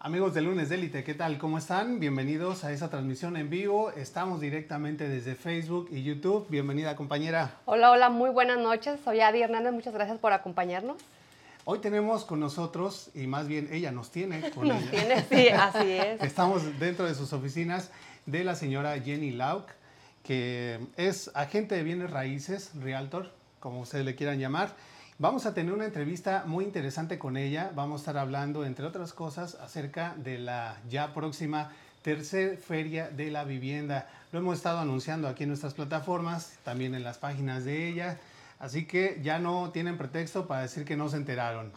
Amigos de Lunes de Élite, ¿qué tal? ¿Cómo están? Bienvenidos a esta transmisión en vivo. Estamos directamente desde Facebook y YouTube. Bienvenida, compañera. Hola, hola, muy buenas noches. Soy Adi Hernández, muchas gracias por acompañarnos. Hoy tenemos con nosotros, y más bien ella nos tiene con Nos ella. tiene, sí, así es. Estamos dentro de sus oficinas de la señora Jenny Lauk, que es agente de bienes raíces, realtor, como ustedes le quieran llamar. Vamos a tener una entrevista muy interesante con ella. Vamos a estar hablando, entre otras cosas, acerca de la ya próxima tercer feria de la vivienda. Lo hemos estado anunciando aquí en nuestras plataformas, también en las páginas de ella. Así que ya no tienen pretexto para decir que no se enteraron.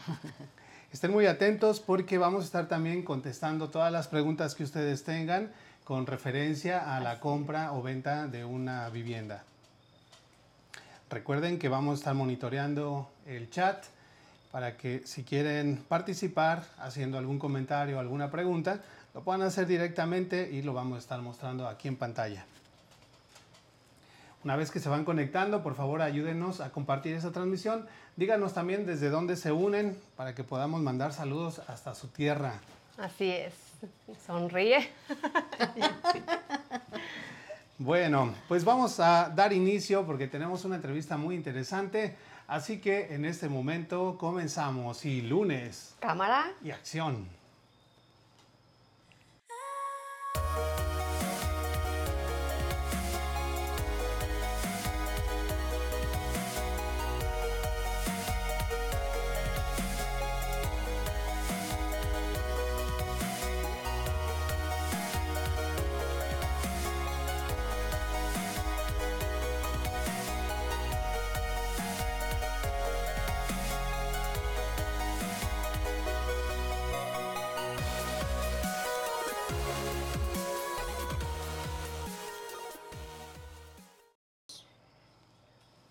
Estén muy atentos porque vamos a estar también contestando todas las preguntas que ustedes tengan con referencia a la compra o venta de una vivienda. Recuerden que vamos a estar monitoreando el chat para que si quieren participar haciendo algún comentario o alguna pregunta, lo puedan hacer directamente y lo vamos a estar mostrando aquí en pantalla. Una vez que se van conectando, por favor ayúdenos a compartir esa transmisión. Díganos también desde dónde se unen para que podamos mandar saludos hasta su tierra. Así es. Sonríe. Bueno, pues vamos a dar inicio porque tenemos una entrevista muy interesante. Así que en este momento comenzamos. Y lunes Cámara. y acción.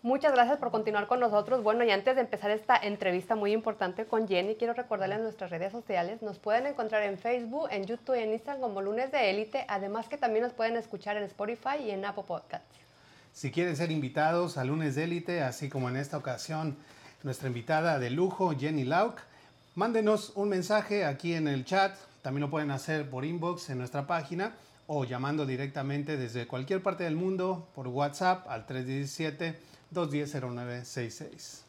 Muchas gracias por continuar con nosotros. Bueno, y antes de empezar esta entrevista muy importante con Jenny, quiero recordarles nuestras redes sociales. Nos pueden encontrar en Facebook, en YouTube y en Instagram como Lunes de Élite. Además que también nos pueden escuchar en Spotify y en Apple Podcasts. Si quieren ser invitados a Lunes de Élite, así como en esta ocasión nuestra invitada de lujo, Jenny Lauk, mándenos un mensaje aquí en el chat. También lo pueden hacer por inbox en nuestra página o llamando directamente desde cualquier parte del mundo por WhatsApp al 317-210-0966.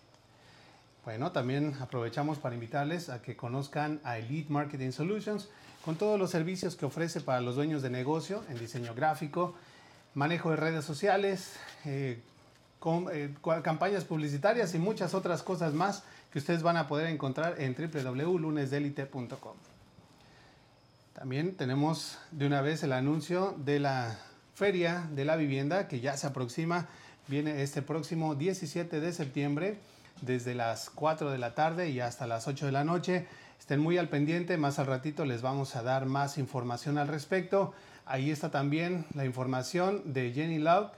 Bueno, también aprovechamos para invitarles a que conozcan a Elite Marketing Solutions con todos los servicios que ofrece para los dueños de negocio en diseño gráfico, manejo de redes sociales, eh, eh, campañas publicitarias y muchas otras cosas más que ustedes van a poder encontrar en www.lunesdelite.com. También tenemos de una vez el anuncio de la Feria de la Vivienda que ya se aproxima. Viene este próximo 17 de septiembre desde las 4 de la tarde y hasta las 8 de la noche. Estén muy al pendiente, más al ratito les vamos a dar más información al respecto. Ahí está también la información de Jenny Lauk,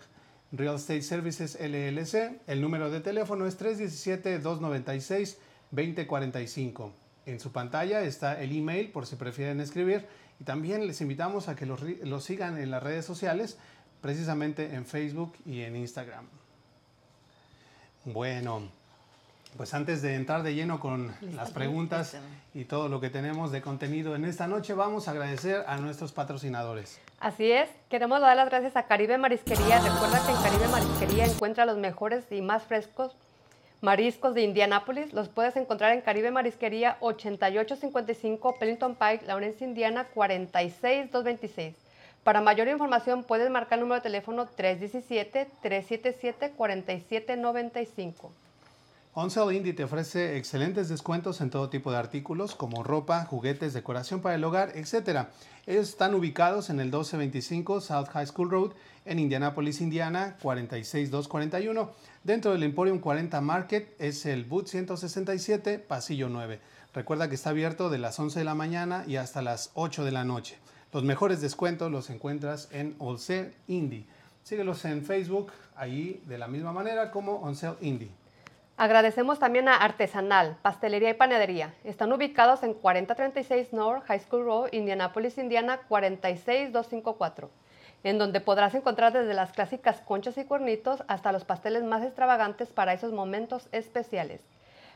Real Estate Services LLC. El número de teléfono es 317-296-2045. En su pantalla está el email por si prefieren escribir. Y también les invitamos a que los, los sigan en las redes sociales, precisamente en Facebook y en Instagram. Bueno, pues antes de entrar de lleno con las preguntas y todo lo que tenemos de contenido en esta noche, vamos a agradecer a nuestros patrocinadores. Así es, queremos dar las gracias a Caribe Marisquería. Recuerda que en Caribe Marisquería encuentra los mejores y más frescos mariscos de Indianápolis. Los puedes encontrar en Caribe Marisquería 8855 Pellington Pike, Lawrence, Indiana 46226. Para mayor información puedes marcar el número de teléfono 317-377-4795. Onsel Indie te ofrece excelentes descuentos en todo tipo de artículos como ropa, juguetes, decoración para el hogar, etc. Ellos están ubicados en el 1225 South High School Road en Indianapolis, Indiana 46241. Dentro del Emporium 40 Market es el Boot 167, pasillo 9. Recuerda que está abierto de las 11 de la mañana y hasta las 8 de la noche. Los mejores descuentos los encuentras en Onsel Indie. Síguelos en Facebook, ahí de la misma manera como Onsel Indie. Agradecemos también a Artesanal, Pastelería y Panadería. Están ubicados en 4036 North High School Road, Indianapolis, Indiana 46254, en donde podrás encontrar desde las clásicas conchas y cuernitos hasta los pasteles más extravagantes para esos momentos especiales.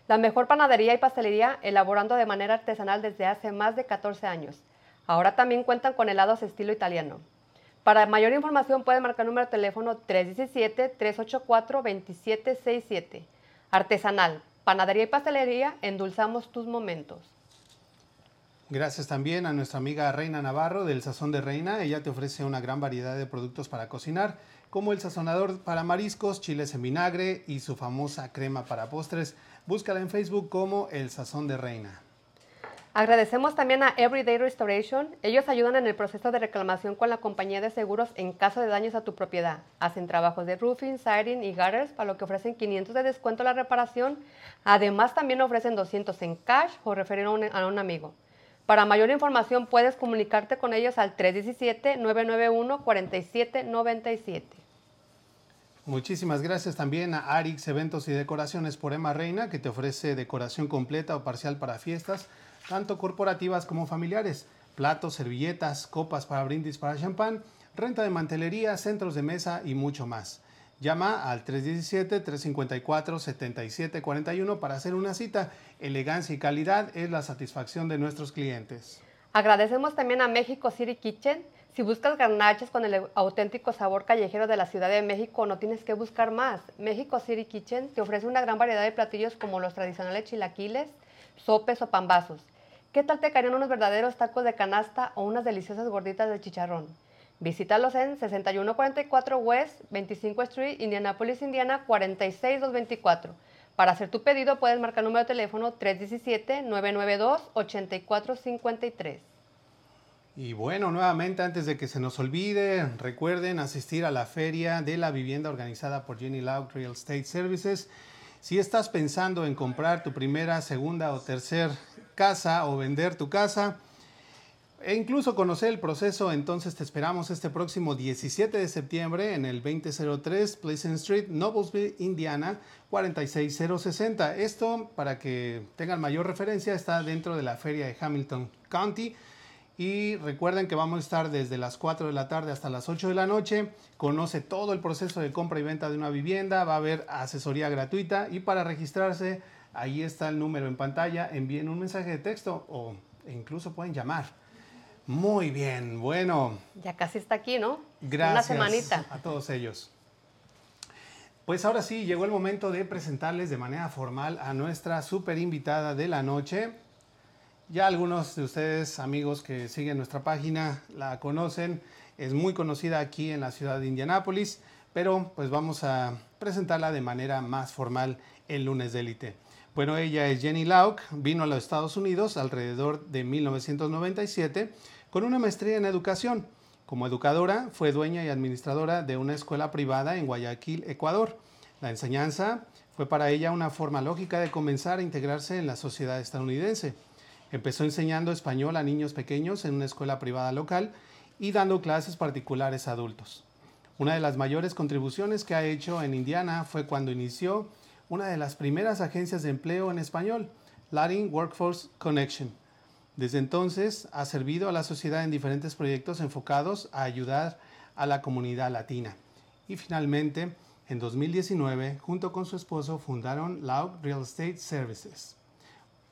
La mejor panadería y pastelería elaborando de manera artesanal desde hace más de 14 años. Ahora también cuentan con helados estilo italiano. Para mayor información puede marcar el número de teléfono 317-384-2767. Artesanal, panadería y pastelería, endulzamos tus momentos. Gracias también a nuestra amiga Reina Navarro del Sazón de Reina. Ella te ofrece una gran variedad de productos para cocinar, como el sazonador para mariscos, chiles en vinagre y su famosa crema para postres. Búscala en Facebook como El Sazón de Reina. Agradecemos también a Everyday Restoration. Ellos ayudan en el proceso de reclamación con la compañía de seguros en caso de daños a tu propiedad. Hacen trabajos de roofing, siding y gutters, para lo que ofrecen 500 de descuento a la reparación. Además, también ofrecen 200 en cash o referir a un, a un amigo. Para mayor información puedes comunicarte con ellos al 317-991-4797. Muchísimas gracias también a Arix Eventos y Decoraciones por Emma Reina, que te ofrece decoración completa o parcial para fiestas tanto corporativas como familiares, platos, servilletas, copas para brindis para champán, renta de mantelería, centros de mesa y mucho más. Llama al 317-354-7741 para hacer una cita. Elegancia y calidad es la satisfacción de nuestros clientes. Agradecemos también a México City Kitchen. Si buscas garnachas con el auténtico sabor callejero de la Ciudad de México, no tienes que buscar más. México City Kitchen te ofrece una gran variedad de platillos como los tradicionales chilaquiles, sopes o pambazos. ¿Qué tal te caerían unos verdaderos tacos de canasta o unas deliciosas gorditas de chicharrón? Visítalos en 6144 West 25 Street, Indianapolis, Indiana 46224. Para hacer tu pedido puedes marcar el número de teléfono 317-992-8453. Y bueno, nuevamente antes de que se nos olvide, recuerden asistir a la feria de la vivienda organizada por Jenny Lauk Real Estate Services. Si estás pensando en comprar tu primera, segunda o tercer casa o vender tu casa e incluso conocer el proceso, entonces te esperamos este próximo 17 de septiembre en el 2003 Pleasant Street, Noblesville, Indiana, 46060. Esto, para que tengan mayor referencia, está dentro de la feria de Hamilton County. Y recuerden que vamos a estar desde las 4 de la tarde hasta las 8 de la noche. Conoce todo el proceso de compra y venta de una vivienda. Va a haber asesoría gratuita. Y para registrarse, ahí está el número en pantalla. Envíen un mensaje de texto o incluso pueden llamar. Muy bien, bueno. Ya casi está aquí, ¿no? Gracias Una semanita. a todos ellos. Pues ahora sí, llegó el momento de presentarles de manera formal a nuestra super invitada de la noche. Ya algunos de ustedes, amigos que siguen nuestra página, la conocen. Es muy conocida aquí en la ciudad de Indianápolis, pero pues vamos a presentarla de manera más formal el lunes de élite. Bueno, ella es Jenny Lauk, vino a los Estados Unidos alrededor de 1997 con una maestría en educación. Como educadora, fue dueña y administradora de una escuela privada en Guayaquil, Ecuador. La enseñanza fue para ella una forma lógica de comenzar a integrarse en la sociedad estadounidense. Empezó enseñando español a niños pequeños en una escuela privada local y dando clases particulares a adultos. Una de las mayores contribuciones que ha hecho en Indiana fue cuando inició una de las primeras agencias de empleo en español, Latin Workforce Connection desde entonces ha servido a la sociedad en diferentes proyectos enfocados a ayudar a la comunidad latina. Y finalmente, en 2019, junto con su esposo, fundaron Lauk Real Estate Services.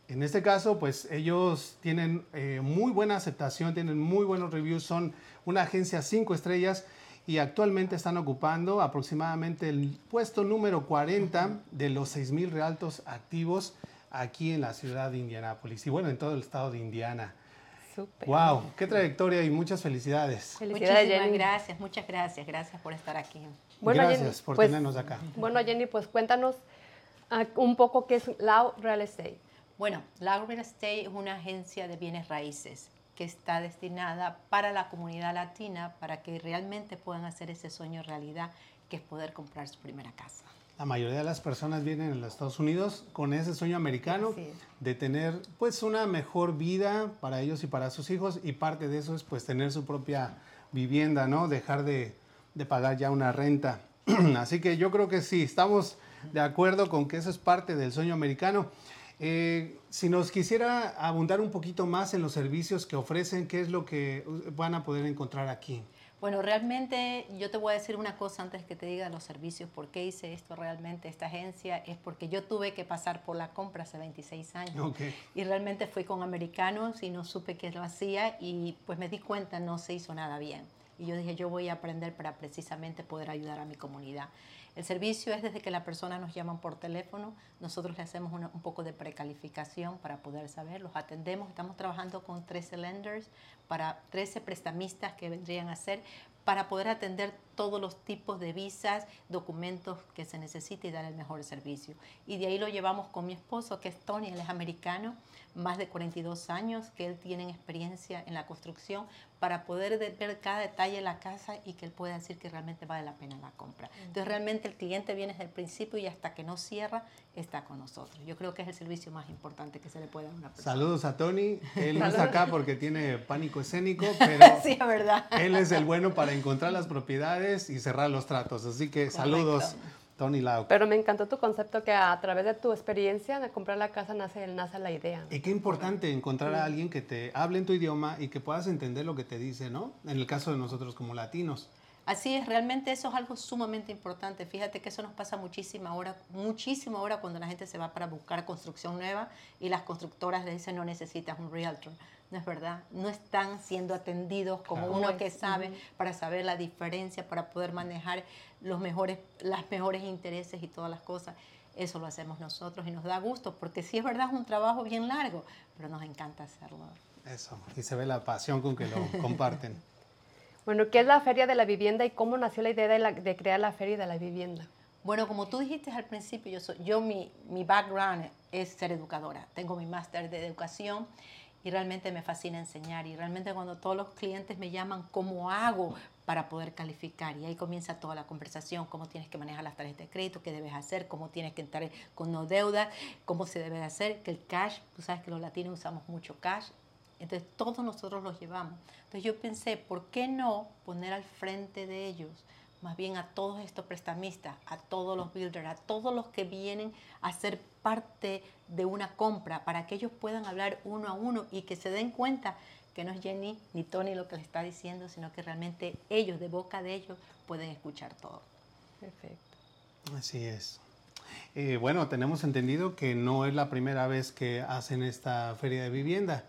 En este caso, pues ellos tienen eh, muy buena aceptación, tienen muy buenos reviews, son una agencia cinco estrellas y actualmente están ocupando aproximadamente el puesto número 40 de los 6.000 realtos activos aquí en la ciudad de Indianápolis y bueno, en todo el estado de Indiana. Super. Wow, qué trayectoria y muchas felicidades. Felicidades, Muchísimas gracias, muchas gracias, gracias por estar aquí. Bueno, gracias por pues, tenernos acá. Bueno, Jenny, pues cuéntanos uh, un poco qué es Lau Real Estate. Bueno, Lau Real Estate es una agencia de bienes raíces que está destinada para la comunidad latina para que realmente puedan hacer ese sueño realidad que es poder comprar su primera casa. La mayoría de las personas vienen a los Estados Unidos con ese sueño americano de tener pues una mejor vida para ellos y para sus hijos y parte de eso es pues tener su propia vivienda, ¿no? Dejar de, de pagar ya una renta. Así que yo creo que sí, estamos de acuerdo con que eso es parte del sueño americano. Eh, si nos quisiera abundar un poquito más en los servicios que ofrecen, ¿qué es lo que van a poder encontrar aquí? Bueno, realmente yo te voy a decir una cosa antes que te diga los servicios, por qué hice esto realmente, esta agencia, es porque yo tuve que pasar por la compra hace 26 años. Y realmente fui con americanos y no supe qué lo hacía y pues me di cuenta no se hizo nada bien. Y yo dije, yo voy a aprender para precisamente poder ayudar a mi comunidad. El servicio es desde que la persona nos llama por teléfono, nosotros le hacemos un poco de precalificación para poder saber, los atendemos, estamos trabajando con 13 lenders, para 13 prestamistas que vendrían a ser para poder atender todos los tipos de visas, documentos que se necesite y dar el mejor servicio. Y de ahí lo llevamos con mi esposo, que es Tony, él es americano, más de 42 años, que él tiene experiencia en la construcción, para poder ver cada detalle de la casa y que él pueda decir que realmente vale la pena la compra. Entonces realmente el cliente viene desde el principio y hasta que no cierra está con nosotros. Yo creo que es el servicio más importante que se le puede dar a una persona. Saludos a Tony. Él no está acá porque tiene pánico escénico, pero sí, es verdad. él es el bueno para encontrar las propiedades y cerrar los tratos. Así que saludos. Tony Lau. Pero me encantó tu concepto que a través de tu experiencia de comprar la casa nace, nace la idea. Y qué importante encontrar a alguien que te hable en tu idioma y que puedas entender lo que te dice, ¿no? En el caso de nosotros como latinos. Así es, realmente eso es algo sumamente importante. Fíjate que eso nos pasa muchísimo ahora, muchísimo ahora cuando la gente se va para buscar construcción nueva y las constructoras le dicen no necesitas un realtor. No es verdad, no están siendo atendidos como uno que sabe para saber la diferencia, para poder manejar los mejores, las mejores intereses y todas las cosas. Eso lo hacemos nosotros y nos da gusto, porque sí es verdad, es un trabajo bien largo, pero nos encanta hacerlo. Eso, y se ve la pasión con que lo comparten. bueno, ¿qué es la Feria de la Vivienda y cómo nació la idea de, de crear la Feria de la Vivienda? Bueno, como tú dijiste al principio, yo, soy, yo mi, mi background es ser educadora. Tengo mi máster de educación y realmente me fascina enseñar. Y realmente cuando todos los clientes me llaman, ¿cómo hago para poder calificar? Y ahí comienza toda la conversación, cómo tienes que manejar las tarjetas de crédito, qué debes hacer, cómo tienes que entrar con no deuda, cómo se debe hacer, que el cash, tú sabes que los latinos usamos mucho cash, entonces todos nosotros los llevamos. Entonces yo pensé, ¿por qué no poner al frente de ellos? Más bien a todos estos prestamistas, a todos los builders, a todos los que vienen a ser parte de una compra, para que ellos puedan hablar uno a uno y que se den cuenta que no es Jenny ni Tony lo que le está diciendo, sino que realmente ellos, de boca de ellos, pueden escuchar todo. Perfecto. Así es. Eh, bueno, tenemos entendido que no es la primera vez que hacen esta feria de vivienda.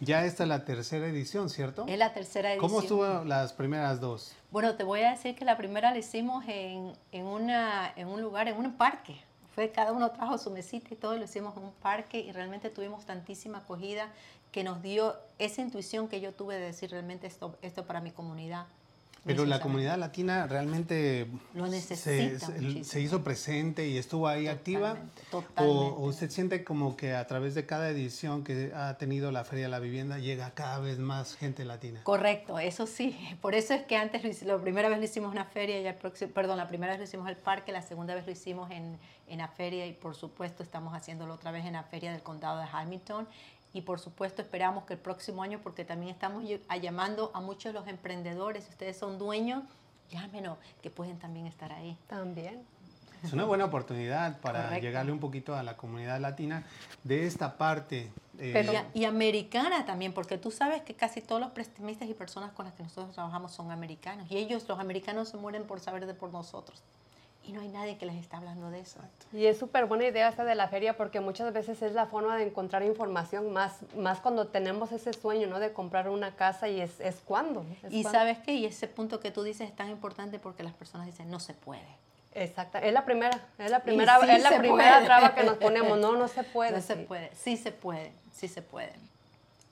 Ya esta es la tercera edición, ¿cierto? Es la tercera edición. ¿Cómo estuvo las primeras dos? Bueno, te voy a decir que la primera la hicimos en, en, una, en un lugar, en un parque. Fue, cada uno trajo su mesita y todo, lo hicimos en un parque y realmente tuvimos tantísima acogida que nos dio esa intuición que yo tuve de decir realmente esto, esto para mi comunidad. Pero la comunidad latina realmente Lo necesita se, hizo presente y estuvo ahí activa. Totalmente. O, usted siente como que a través de cada edición que ha tenido la Feria de la Vivienda llega cada vez más gente latina. Correcto, eso sí. Por eso es que antes, la primera vez lo hicimos en la feria y el próximo, perdón, la primera vez lo hicimos en el parque, la segunda vez lo hicimos en, en la feria y por supuesto estamos haciéndolo otra vez en la feria del condado de Hamilton y por supuesto esperamos que el próximo año, porque también estamos llamando a muchos de los emprendedores, si ustedes son dueños, llámenos, que pueden también estar ahí. También. Es una buena oportunidad para llegarle un poquito a la comunidad latina de esta parte. Eh, y, americana también, porque tú sabes que casi todos los prestamistas y personas con las que nosotros trabajamos son americanos. Y ellos, los americanos, se mueren por saber de por nosotros y no hay nadie que les está hablando de eso. Y es súper buena idea esta de la feria porque muchas veces es la forma de encontrar información más, más cuando tenemos ese sueño, ¿no? De comprar una casa y es, es cuando. y sabes qué, y ese punto que tú dices es tan importante porque las personas dicen, no se puede. Exacto, es la primera, es la primera, es la primera traba que nos ponemos, no, no se puede. No se puede, sí se puede, sí se puede.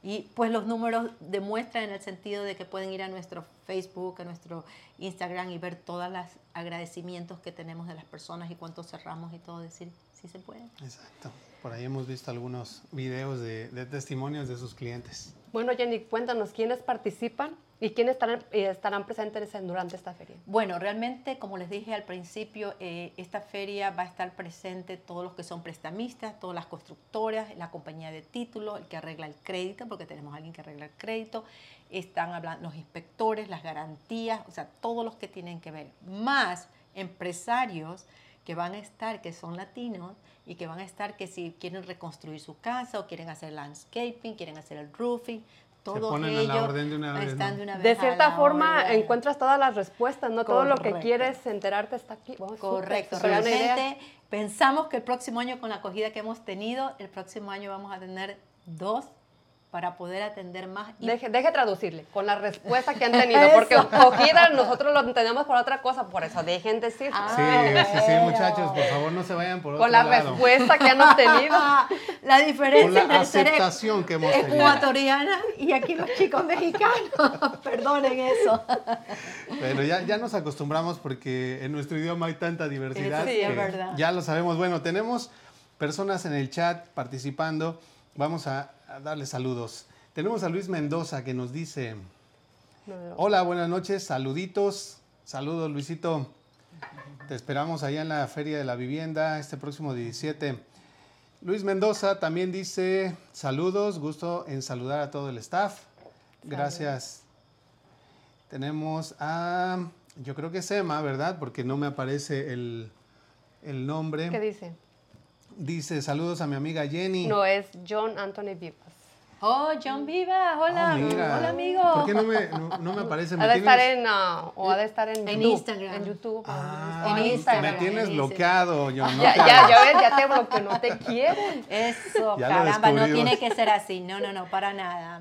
Y pues los números demuestran en el sentido de que pueden ir a nuestro Facebook, a nuestro Instagram y ver todos los agradecimientos que tenemos de las personas y cuánto cerramos y todo, decir, sí se puede. Exacto. Por ahí hemos visto algunos videos de, de testimonios de sus clientes. Bueno, Jenny, cuéntanos, ¿quiénes participan ¿Y quiénes estarán, eh, estarán presentes durante esta feria? Bueno, realmente, como les dije al principio, eh, esta feria va a estar presente todos los que son prestamistas, todas las constructoras, la compañía de títulos, el que arregla el crédito, porque tenemos a alguien que arregla el crédito, están hablando los inspectores, las garantías, o sea, todos los que tienen que ver, más empresarios que van a estar, que son latinos, y que van a estar que si quieren reconstruir su casa o quieren hacer landscaping, quieren hacer el roofing, todos ponen a ellos la orden de una vez, están ¿no? de una vez De a cierta forma orden. encuentras todas las respuestas, ¿no? Todo lo que quieres enterarte está aquí. Oh, Correcto, realmente pensamos que el próximo año con la acogida que hemos tenido, el próximo año vamos a tener dos para poder atender más. y- Deje, deje traducirle con la respuesta que han tenido, porque cogida nosotros lo entendemos por otra cosa, por eso dejen decir. Ah, Sí, sí, sí, muchachos, por favor no se vayan por otro con la lado. respuesta que han obtenido. la Con diferencia la entre ser aceptación que hemos tenido. ecuatoriana y aquí los chicos mexicanos. Perdonen eso. Pero ya, ya nos acostumbramos porque en nuestro idioma hay tanta diversidad. Sí, es verdad. Ya lo sabemos. Bueno, tenemos personas en el chat participando. Vamos a, a darles saludos. Tenemos a Luis Mendoza que nos dice, hola, buenas noches, saluditos. Saludos, Luisito. Te esperamos allá en la Feria de la Vivienda este próximo 17. Luis Mendoza también dice, saludos, gusto en saludar a todo el staff. Gracias. Tenemos a, yo creo que es Emma, ¿verdad? Porque no me aparece el, el nombre. ¿Qué dice? Dice, saludos a mi amiga Jenny. No, es John Anthony Vivas. Oh, John Viva, hola, Oh, hola amigo. ¿Por qué no me, no, no me aparece? ¿Me Ha de estar en, ah, o ha de estar en, En YouTube, Instagram. En YouTube. Ah, En Instagram. Me tienes bloqueado, no ya, te ya, ya ves, ya te bloqueó, no te quieren. Eso, Ya lo caramba, no tiene que ser así. No, no, no, para nada.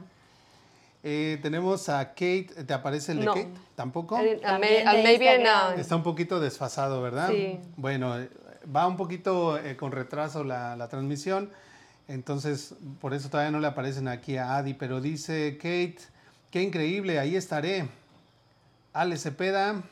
Eh, tenemos a Kate, ¿te aparece el de No. Kate? ¿Tampoco? Al- al maybe ah, Está un poquito desfasado, ¿verdad? Sí. Bueno, eh, va un poquito eh, con retraso la, transmisión, entonces por eso todavía no le aparecen aquí a Adi, pero dice Kate, qué increíble, ahí estaré. Ale Cepeda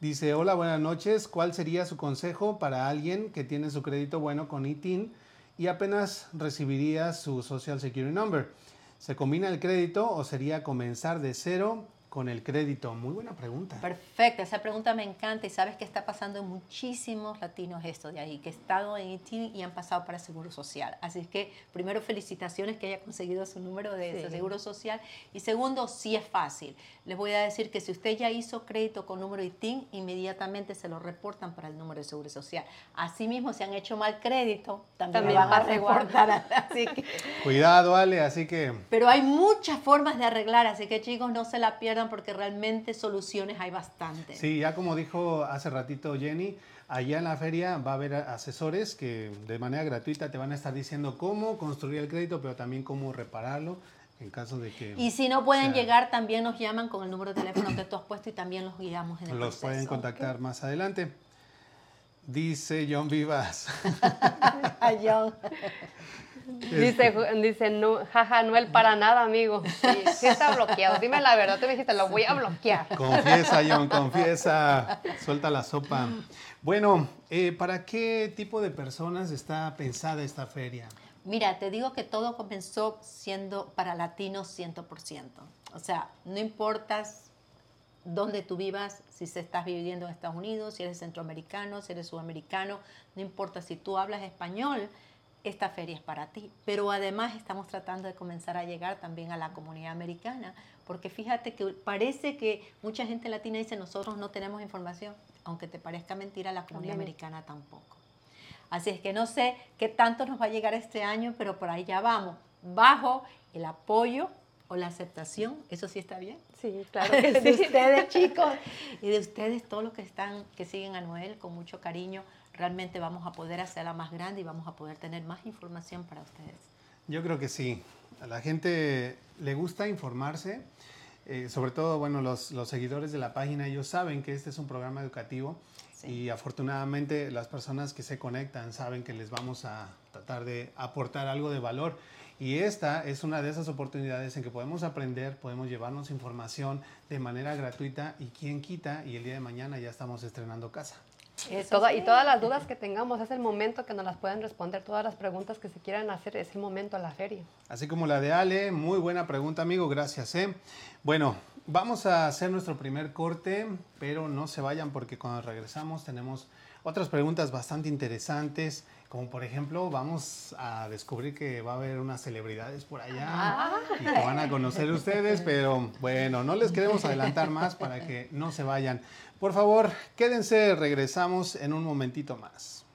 dice, hola, buenas noches, ¿cuál sería su consejo para alguien que tiene su crédito bueno con ITIN y apenas recibiría su Social Security Number? ¿Se combina el crédito o sería comenzar de cero con el crédito? Muy buena pregunta. Perfecto, esa pregunta me encanta y sabes que está pasando en muchísimos latinos esto de ahí, que han estado en ITIN y han pasado para Seguro Social. Así es que, primero, felicitaciones que haya conseguido su número de Sí. Seguro Social. Y segundo, sí es fácil. Les voy a decir que si usted ya hizo crédito con número ITIN, inmediatamente se lo reportan para el número de Seguro Social. Asimismo, si han hecho mal crédito, también, También lo van a reportar. Así que, Cuidado, Ale, así que pero hay muchas formas de arreglar, así que chicos, no se la pierdan porque realmente soluciones hay bastantes. sí, ya como dijo hace ratito Jenny, allá en la feria va a haber asesores que de manera gratuita te van a estar diciendo cómo construir el crédito, pero también cómo repararlo en caso de que Y si no pueden sea, llegar, también nos llaman con el número de teléfono que tú has puesto y también los guiamos en el los pueden contactar más adelante. Dice John Vivas. Ay, John. Dice, dice no, jaja, no el para nada, amigo. Sí, sí está bloqueado. Dime la verdad, te me dijiste, lo voy a bloquear. Confiesa, John, confiesa. Suelta la sopa. Bueno, eh, ¿para qué tipo de personas está pensada esta feria? Mira, te digo que todo comenzó siendo para latinos 100%. O sea, no importas dónde tú vivas, si se estás viviendo en Estados Unidos, si eres centroamericano, si eres sudamericano, no importa si tú hablas español, esta feria es para ti. Pero además estamos tratando de comenzar a llegar también a la comunidad americana, porque fíjate que parece que mucha gente latina dice nosotros no tenemos información, aunque te parezca mentira, la comunidad También. americana tampoco. Así es que no sé qué tanto nos va a llegar este año, pero por ahí ya vamos. Bajo el apoyo o la aceptación, eso sí está bien. Sí, claro que de sí. ustedes, chicos, y de ustedes, todos los que están, que siguen a Noel con mucho cariño, realmente vamos a poder hacerla más grande y vamos a poder tener más información para ustedes. Yo creo que sí. A la gente le gusta informarse. eh, sobre todo, bueno, los, los seguidores de la página, ellos saben que este es un programa educativo Sí. y afortunadamente las personas que se conectan saben que les vamos a tratar de aportar algo de valor. Y esta es una de esas oportunidades en que podemos aprender, podemos llevarnos información de manera gratuita y quien quita y el día de mañana ya estamos estrenando casa. Eso Toda- sí. y todas las dudas que tengamos es el momento que nos las pueden responder. Todas las preguntas que se quieran hacer es el momento a la feria. Así como la de Ale, muy buena pregunta, amigo, gracias. ¿eh? Bueno, vamos a hacer nuestro primer corte, pero no se vayan porque cuando regresamos tenemos otras preguntas bastante interesantes, como por ejemplo, vamos a descubrir que va a haber unas celebridades por allá y que van a conocer ustedes, pero bueno, no les queremos adelantar más para que no se vayan. Por favor, quédense, regresamos en un momentito más.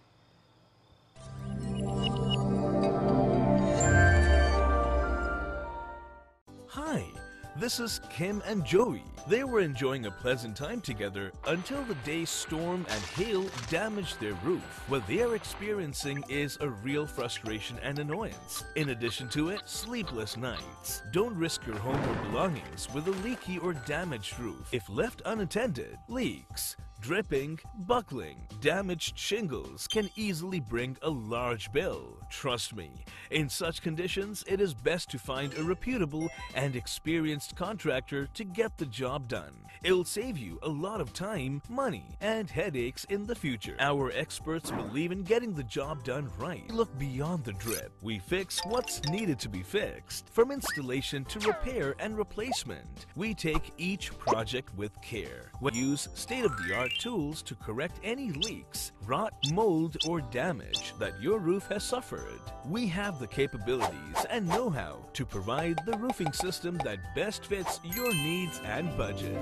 This is Kim and Joey. They were enjoying a pleasant time together until the day storm and hail damaged their roof. What they are experiencing is a real frustration and annoyance. In addition to it, sleepless nights. Don't risk your home or belongings with a leaky or damaged roof. If left unattended, leaks, dripping, buckling, damaged shingles can easily bring a large bill. Trust me, in such conditions, it is best to find a reputable and experienced contractor to get the job done. It'll save you a lot of time, money, and headaches in the future. Our experts believe in getting the job done right. Look beyond the drip. We fix what's needed to be fixed, from installation to repair and replacement. We take each project with care. We use state of the art tools to correct any leaks, rot, mold, or damage that your roof has suffered. We have the capabilities and know how to provide the roofing system that best fits your needs and budget.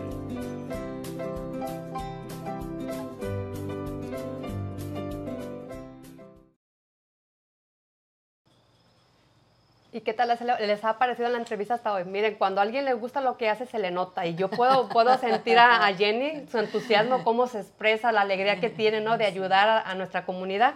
¿Y qué tal les, ha parecido la entrevista hasta hoy? Miren, cuando a alguien le gusta lo que hace, se le nota. Y yo puedo, puedo sentir a, Jenny, su entusiasmo, cómo se expresa, la alegría que tiene ¿no? de ayudar a, a, nuestra comunidad.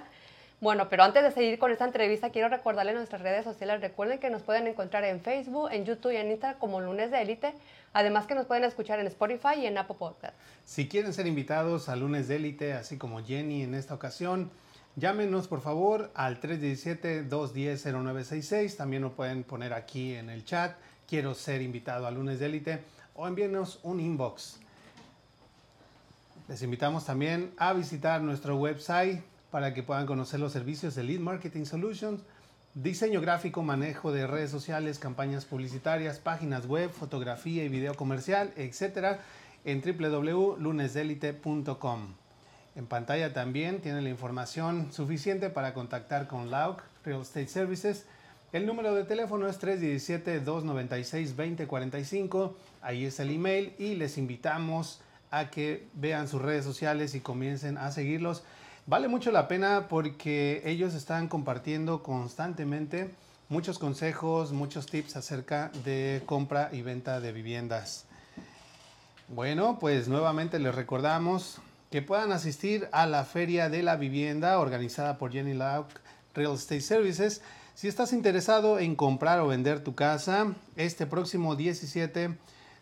Bueno, pero antes de seguir con esta entrevista, quiero recordarles nuestras redes sociales. Recuerden que nos pueden encontrar en Facebook, en YouTube y en Instagram como Lunes de Élite. Además que nos pueden escuchar en Spotify y en Apple Podcast. Si quieren ser invitados a Lunes de Élite, así como Jenny en esta ocasión, Llámenos por favor al 317-210-0966. También lo pueden poner aquí en el chat. Quiero ser invitado a lunes élite o envíenos un inbox. Les invitamos también a visitar nuestro website para que puedan conocer los servicios de Lead Marketing Solutions, diseño gráfico, manejo de redes sociales, campañas publicitarias, páginas web, fotografía y video comercial, etc. en www.lunesdelite.com. En pantalla también tiene la información suficiente para contactar con LAUC Real Estate Services. El número de teléfono es 317-296-2045. Ahí es el email y les invitamos a que vean sus redes sociales y comiencen a seguirlos. Vale mucho la pena porque ellos están compartiendo constantemente muchos consejos, muchos tips acerca de compra y venta de viviendas. Bueno, pues nuevamente les recordamos que puedan asistir a la Feria de la Vivienda organizada por Jenny Lauk Real Estate Services. Si estás interesado en comprar o vender tu casa, este próximo 17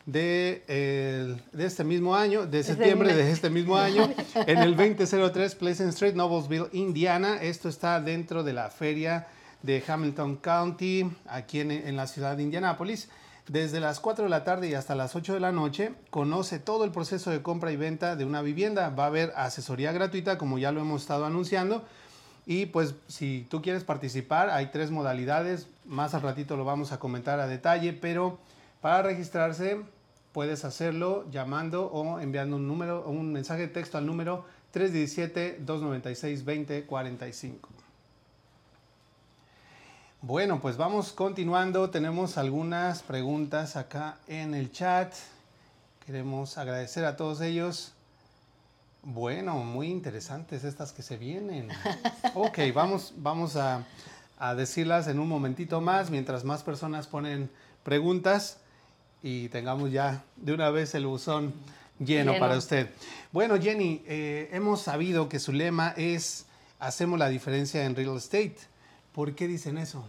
de, eh, de este mismo año, de septiembre de este mismo año, en el 2003 Pleasant Street, Noblesville, Indiana. Esto está dentro de la feria de Hamilton County, aquí en, en la ciudad de Indianápolis. Desde las 4 de la tarde y hasta las 8 de la noche, conoce todo el proceso de compra y venta de una vivienda. Va a haber asesoría gratuita, como ya lo hemos estado anunciando. Y pues si tú quieres participar, hay tres modalidades. Más al ratito lo vamos a comentar a detalle, pero para registrarse puedes hacerlo llamando o enviando un número, un mensaje de texto al número 317-296-2045. Bueno, pues vamos continuando. Tenemos algunas preguntas acá en el chat. Queremos agradecer a todos ellos. Bueno, muy interesantes estas que se vienen. Ok, vamos, vamos a, a decirlas en un momentito más, mientras más personas ponen preguntas y tengamos ya de una vez el buzón lleno, lleno. para usted. Bueno, Jenny, eh, hemos sabido que su lema es hacemos la diferencia en real estate. ¿Por qué dicen eso?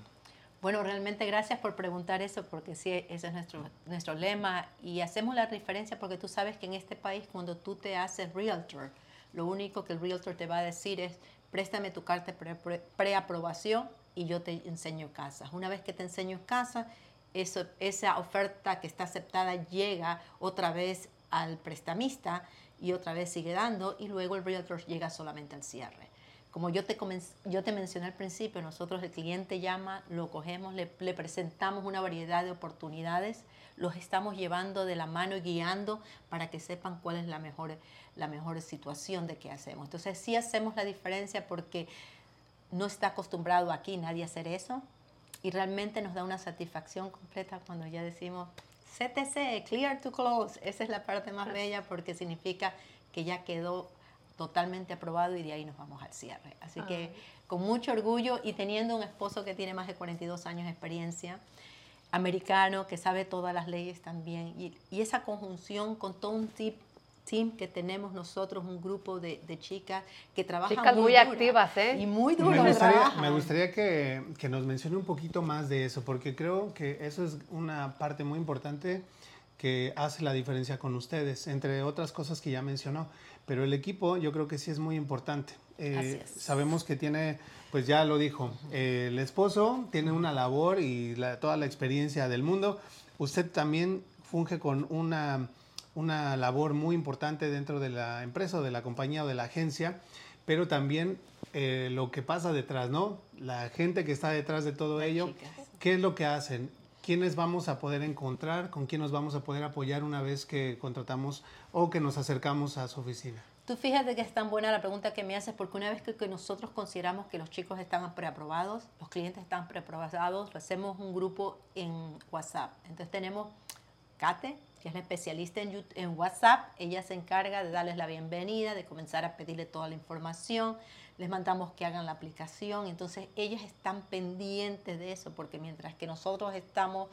Bueno, realmente gracias por preguntar eso, porque sí, ese es nuestro, nuestro lema. Y hacemos la diferencia porque tú sabes que en este país, cuando tú te haces realtor, lo único que el realtor te va a decir es, préstame tu carta de preaprobación pre y yo te enseño casas. Una vez que te enseño casas, esa oferta que está aceptada llega otra vez al prestamista y otra vez sigue dando y luego el realtor llega solamente al cierre. Como yo te, yo te mencioné al principio, nosotros el cliente llama, lo cogemos, le, le, presentamos una variedad de oportunidades, los estamos llevando de la mano y guiando para que sepan cuál es la mejor, la mejor situación de qué hacemos. Entonces sí hacemos la diferencia porque no está acostumbrado aquí nadie a hacer eso y realmente nos da una satisfacción completa cuando ya decimos CTC, clear to close. Esa es la parte más bella porque significa que ya quedó totalmente aprobado y de ahí nos vamos al cierre. Así que con mucho orgullo y teniendo un esposo que tiene más de 42 años de experiencia, americano que sabe todas las leyes también. Y, y esa conjunción con todo un tip, team que tenemos nosotros, un grupo de, de chicas que trabajan Chicas muy, dura activas, ¿eh? Y muy Me duro gustaría, trabajan. me gustaría que, que nos mencione un poquito más de eso, porque creo que eso es una parte muy importante que hace la diferencia con ustedes, entre otras cosas que ya mencionó. Pero el equipo yo creo que sí es muy importante. Eh. Sabemos que tiene, pues ya lo dijo, eh, el esposo tiene una labor y la- toda la experiencia del mundo. Usted también funge con una, una labor muy importante dentro de la empresa o de la compañía o de la agencia, pero también eh, lo que pasa detrás, ¿no? La gente que está detrás de todo Las ello, chicas. ¿qué es lo que hacen? ¿Quiénes vamos a poder encontrar? ¿Con quién nos vamos a poder apoyar una vez que contratamos o que nos acercamos a su oficina? Tú fíjate que es tan buena la pregunta que me haces, porque una vez que, nosotros consideramos que los chicos están preaprobados, los clientes están preaprobados, hacemos un grupo en WhatsApp. Entonces tenemos Kate, que es la especialista en WhatsApp. Ella se encarga de darles la bienvenida, de comenzar a pedirle toda la información. Les mandamos que hagan la aplicación. Entonces ellas están pendientes de eso, porque mientras que nosotros estamos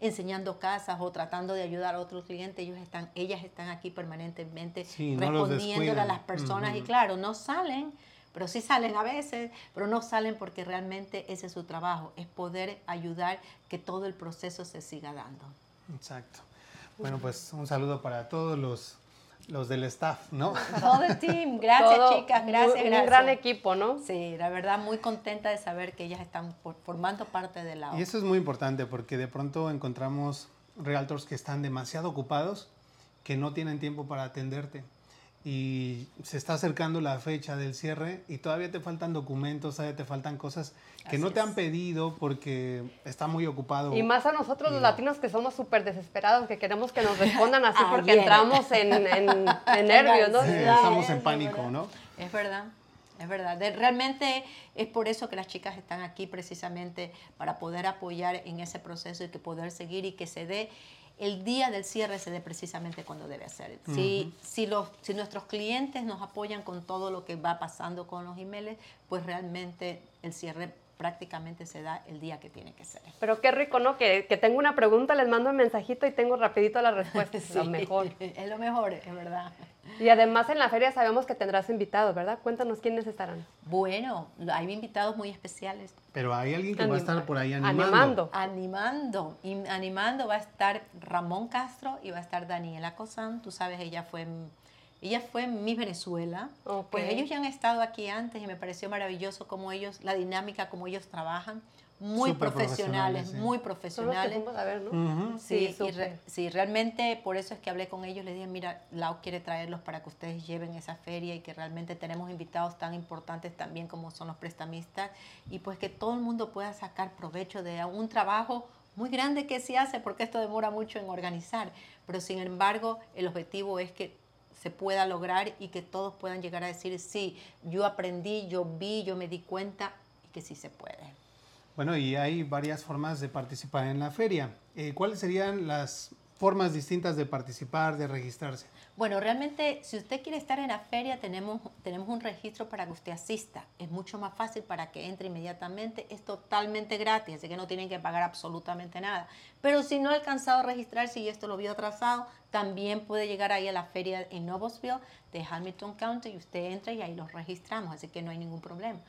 enseñando casas o tratando de ayudar a otros clientes, ellos están, ellas están aquí permanentemente Sí, no respondiéndole a las personas y claro, no salen, pero sí salen a veces, pero no salen porque realmente ese es su trabajo, es poder ayudar que todo el proceso se siga dando. Exacto. Bueno, pues un saludo para todos los, los del staff, ¿no? Todo el team, gracias Todo chicas, gracias, un, gracias. Un gran equipo, ¿no? Sí, la verdad muy contenta de saber que ellas están por- formando parte de la Y eso es muy importante porque de pronto encontramos realtors que están demasiado ocupados, que no tienen tiempo para atenderte. Y se está acercando la fecha del cierre y todavía te faltan documentos, todavía te faltan cosas que Así no te es. han pedido porque está muy ocupado. Y más a nosotros los latinos que somos súper desesperados, que queremos que nos respondan así Ah, porque entramos en, en- en nervios, ¿no? Sí, estamos es en pánico. ¿no? Es verdad, es verdad. De- realmente es por eso que las chicas están aquí precisamente para poder apoyar en ese proceso y que poder seguir y que se dé el día del cierre se dé precisamente cuando debe ser. Si, si, los, si nuestros clientes nos apoyan con todo lo que va pasando con los emails, pues realmente el cierre prácticamente se da el día que tiene que ser. Pero qué rico, ¿no? Que, que tengo una pregunta, les mando un mensajito y tengo rapidito la respuesta. Es lo Sí, mejor. Es lo mejor, es verdad. Y además en la feria sabemos que tendrás invitados, ¿verdad? Cuéntanos quiénes estarán. Bueno, hay invitados muy especiales. Pero hay alguien que va a estar por ahí animando. animando. Animando, y animando va a estar Ramón Castro y va a estar Daniela Cosán. Tú sabes, ella fue, ella fue en Miss Venezuela. Pues ellos ya han estado aquí antes y me pareció maravilloso cómo ellos, la dinámica, cómo ellos trabajan. Muy profesionales, profesionales, sí. muy Son los que profesionales. fuimos a ver, ¿no? Ujú. Sí, Sí, y re- súper. sí, realmente por eso es que hablé con ellos, les dije, mira, Lau quiere traerlos para que ustedes lleven esa feria y que realmente tenemos invitados tan importantes también como son los prestamistas y pues que todo el mundo pueda sacar provecho de un trabajo muy grande que se hace porque esto demora mucho en organizar, pero sin embargo el objetivo es que se pueda lograr y que todos puedan llegar a decir, sí, yo aprendí, yo vi, yo me di cuenta y que sí se puede. Bueno, y hay varias formas de participar en la feria. Eh, ¿Cuáles serían las formas distintas de participar, de registrarse? Bueno, realmente, si usted quiere estar en la feria, tenemos, tenemos un registro para que usted asista. Es mucho más fácil para que entre inmediatamente. Es totalmente gratis, así que no tienen que pagar absolutamente nada. Pero si no ha alcanzado a registrarse y esto lo vio atrasado, también puede llegar ahí a la feria en Noblesville de Hamilton County y usted entra y ahí los registramos, así que no hay ningún problema.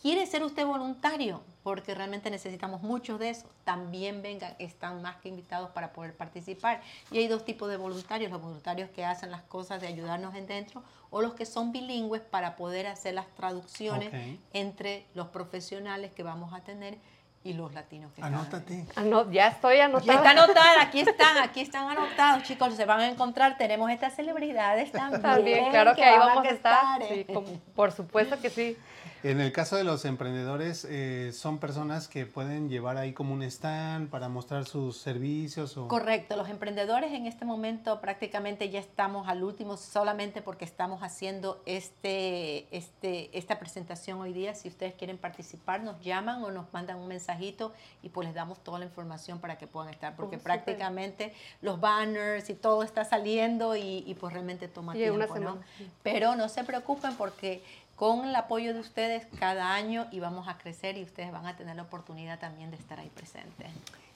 ¿Quiere ser usted voluntario? Porque realmente necesitamos muchos de esos. También vengan, están más que invitados para poder participar. Y hay dos tipos de voluntarios, los voluntarios que hacen las cosas de ayudarnos en dentro o los que son bilingües para poder hacer las traducciones entre los profesionales que vamos a tener y los latinos que están ahí. Anótate. Ah, no, ya estoy anotada. está anotada, aquí están, aquí están anotados, chicos, se van a encontrar, tenemos estas celebridades también. También, claro que ahí vamos a estar. ¿eh? Sí, como- por supuesto que sí. En el caso de los emprendedores, eh, son personas que pueden llevar ahí como un stand para mostrar sus servicios o... Correcto, los emprendedores en este momento prácticamente ya estamos al último solamente porque estamos haciendo este, este, esta presentación hoy día. Si ustedes quieren participar, nos llaman o nos mandan un mensajito y pues les damos toda la información para que puedan estar, porque Oh, prácticamente los banners y todo está saliendo y, y, pues realmente toma una tiempo, ¿no? Pero no se preocupen porque con el apoyo de ustedes cada año y vamos a crecer y ustedes van a tener la oportunidad también de estar ahí presentes.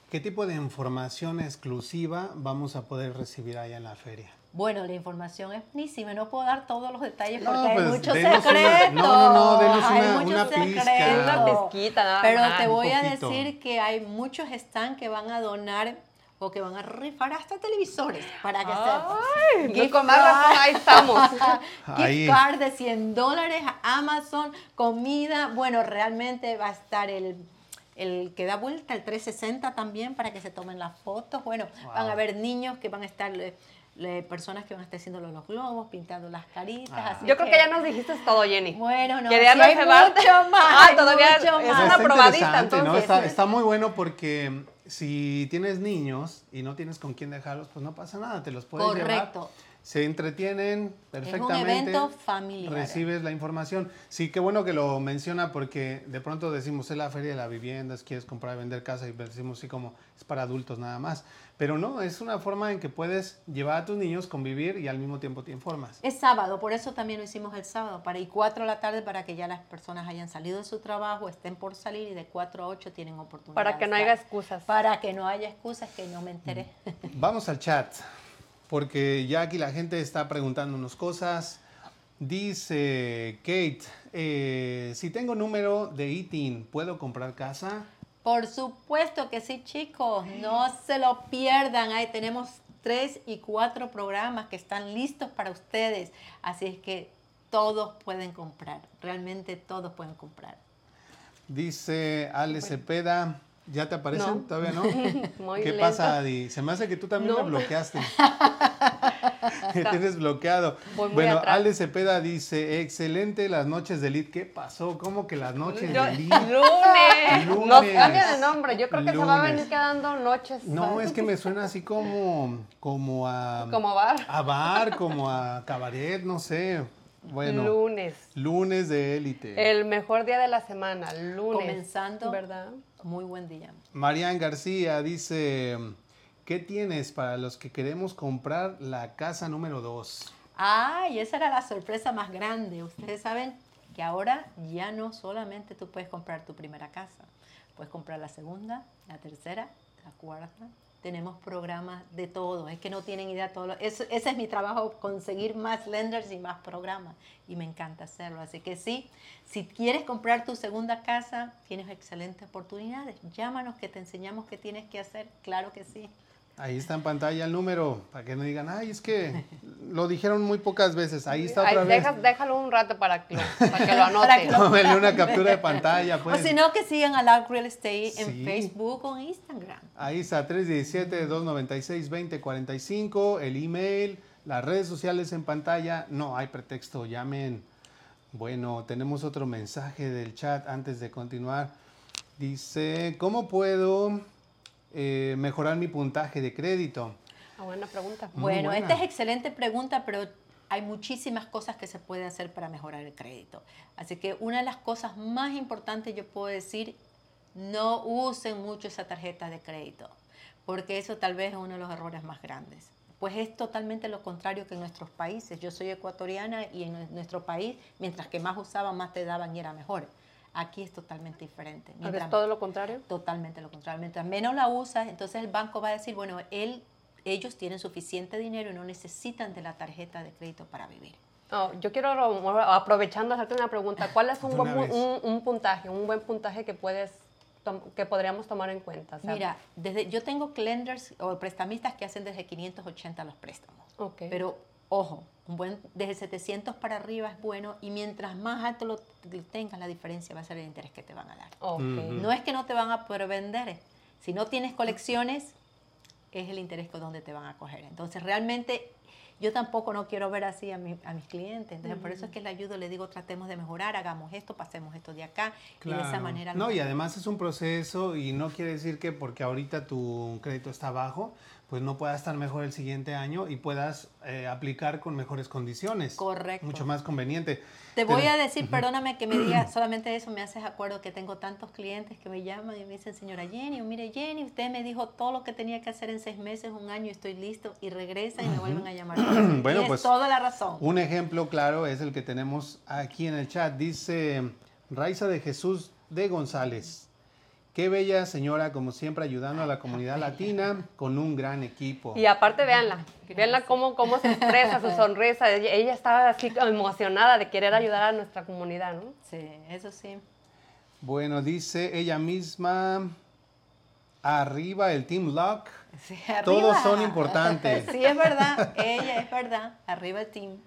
¿qué tipo de información exclusiva vamos a poder recibir allá en la feria? Bueno, la información es buenísima. No puedo dar todos los detalles No, porque hay pues, muchos denos una- secretos. no, no, no, denos hay una- muchos una pizca. secretos. Una pizquita, nada Pero te voy a decir que hay muchos stands que van a donar o que van a rifar hasta televisores para que. Ay, no, Gift con más razón, ahí estamos. Gift card de 100 dólares a Amazon, comida. Bueno, realmente va a estar el, el que da vuelta, el 360 también para que se tomen las fotos. Bueno, van Wow. a haber niños que van a estar, eh, le- personas que van a estar haciendo los globos, pintando las caritas. Ah. así Yo creo que ya nos dijiste todo, Jenny. Bueno, no, Quería sí hay reservarte. mucho más, Ah, hay todavía mucho es más. una probadita, interesante, ¿no? entonces. Está, está muy bueno porque si tienes niños y no tienes con quién dejarlos, pues no pasa nada, te los puedes llevar. Correcto. Se entretienen perfectamente. evento familiar. Recibes la información. Sí, qué bueno que lo menciona porque de pronto decimos es la feria de la vivienda, quieres comprar y vender casa y decimos sí como es para adultos nada más. Pero no, es una forma en que puedes llevar a tus niños, convivir y al mismo tiempo te informas. Es sábado, por eso también lo hicimos el sábado, para ir 4 de la tarde para que ya las personas hayan salido de su trabajo, estén por salir y de 4 a 8 tienen oportunidad. Para que no haya excusas. Para que no haya excusas que no me enteré. Vamos al chat, porque ya aquí la gente está preguntándonos cosas. Dice Kate, eh, si tengo número de ITIN, ¿puedo comprar casa? Por supuesto que sí, chicos, no se lo pierdan. Ahí tenemos tres y cuatro programas que están listos para ustedes. Así es que todos pueden comprar, realmente todos pueden comprar. Dice Ale Cepeda, ¿ya te aparecen? No. ¿Todavía no? Muy ¿Qué lento. pasa, Adi? Se me hace que tú también No. me bloqueaste. Tienes bloqueado. Voy muy bueno, atrás. Ale Cepeda dice, excelente las noches de Elite. ¿Qué pasó? ¿Cómo que las noches Yo- de Elite? lunes. Lunes. Nos cambia de nombre. Yo creo que se va a venir quedando noches. No, es que me suena así como, como a... Como bar. A bar, como a cabaret, no sé. Bueno, Lunes. lunes de élite. El mejor día de la semana, lunes. Comenzando. ¿Verdad? Muy buen día. Marian García dice, ¿qué tienes para los que queremos comprar la casa número 2? Ay, esa era la sorpresa más grande. Ustedes saben que ahora ya no solamente tú puedes comprar tu primera casa, puedes comprar la segunda, la tercera, la cuarta. Tenemos programas de todo. Es que no tienen idea de todo. lo- eso- ese es mi trabajo, conseguir más lenders y más programas. Y me encanta hacerlo. Así que sí, si quieres comprar tu segunda casa, tienes excelentes oportunidades. Llámanos que te enseñamos qué tienes que hacer. Claro que sí. Ahí está en pantalla el número, para que no digan, ay, es que lo dijeron muy pocas veces. Ahí está Ay, otra vez. deja- déjalo un rato para que lo, para que lo anote. Tómenle una captura de pantalla, O pues. si no, que sigan a Loud Real Estate en. Facebook o en Instagram. Ahí está, 317-296-2045, el email, las redes sociales en pantalla. No hay pretexto, llamen. Bueno, tenemos otro mensaje del chat antes de continuar. Dice, ¿cómo puedo eh, mejorar mi puntaje de crédito? Ah, buena pregunta. Muy Bueno, buena. esta es excelente pregunta, pero hay muchísimas cosas que se puede hacer para mejorar el crédito. Así que una de las cosas más importantes yo puedo decir, no usen mucho esa tarjeta de crédito, porque eso tal vez es uno de los errores más grandes. Pues es totalmente lo contrario que en nuestros países. Yo soy ecuatoriana y en nuestro país, mientras que más usaban, más te daban y era mejor. Aquí es totalmente diferente. ¿Es Mientras- todo lo contrario? Totalmente lo contrario. Mientras menos la usas, entonces el banco va a decir, bueno, él, ellos tienen suficiente dinero y no necesitan de la tarjeta de crédito para vivir. Oh, yo quiero, ro- aprovechando, hacerte una pregunta. ¿Cuál es un, buen, un, un puntaje, un buen puntaje que puedes que podríamos tomar en cuenta? O sea, Mira, desde, yo tengo lenders o prestamistas que hacen desde 580 los préstamos. ok. Pero ojo, un buen, desde 700 para arriba es bueno y mientras más alto lo, lo tengas, la diferencia va a ser el interés que te van a dar. No es que no te van a poder vender. Si no tienes colecciones, es el interés con donde te van a coger. Entonces, realmente, yo tampoco no quiero ver así a, mi- a mis clientes. Entonces, por eso es que le ayudo, le digo, tratemos de mejorar, hagamos esto, pasemos esto de acá. Y de esa Claro. manera... No, y además es un proceso y no quiere decir que porque ahorita tu crédito está bajo, pues no pueda estar mejor el siguiente año y puedas eh, aplicar con mejores condiciones. Correcto. Mucho más conveniente. Te voy Pero- a decir, perdóname que me digas, solamente eso me haces acuerdo que tengo tantos clientes que me llaman y me dicen, señora Jenny, mire Jenny, usted me dijo todo lo que tenía que hacer en seis meses, un año, y estoy listo, y regresan y me vuelven a llamar. Bueno, pues, es toda la razón. Un ejemplo claro es el que tenemos aquí en el chat. Dice Raiza de Jesús de González. Qué bella señora, como siempre, ayudando a la comunidad latina con un gran equipo. Y aparte, véanla, véanla cómo, cómo se expresa, su sonrisa. Ella, ella estaba así emocionada de querer ayudar a nuestra comunidad, ¿no? Sí, eso sí. Bueno, dice ella misma, arriba el Team Lock. Sí, Todos arriba. son importantes. Sí, es verdad. Ella es verdad. Arriba el team.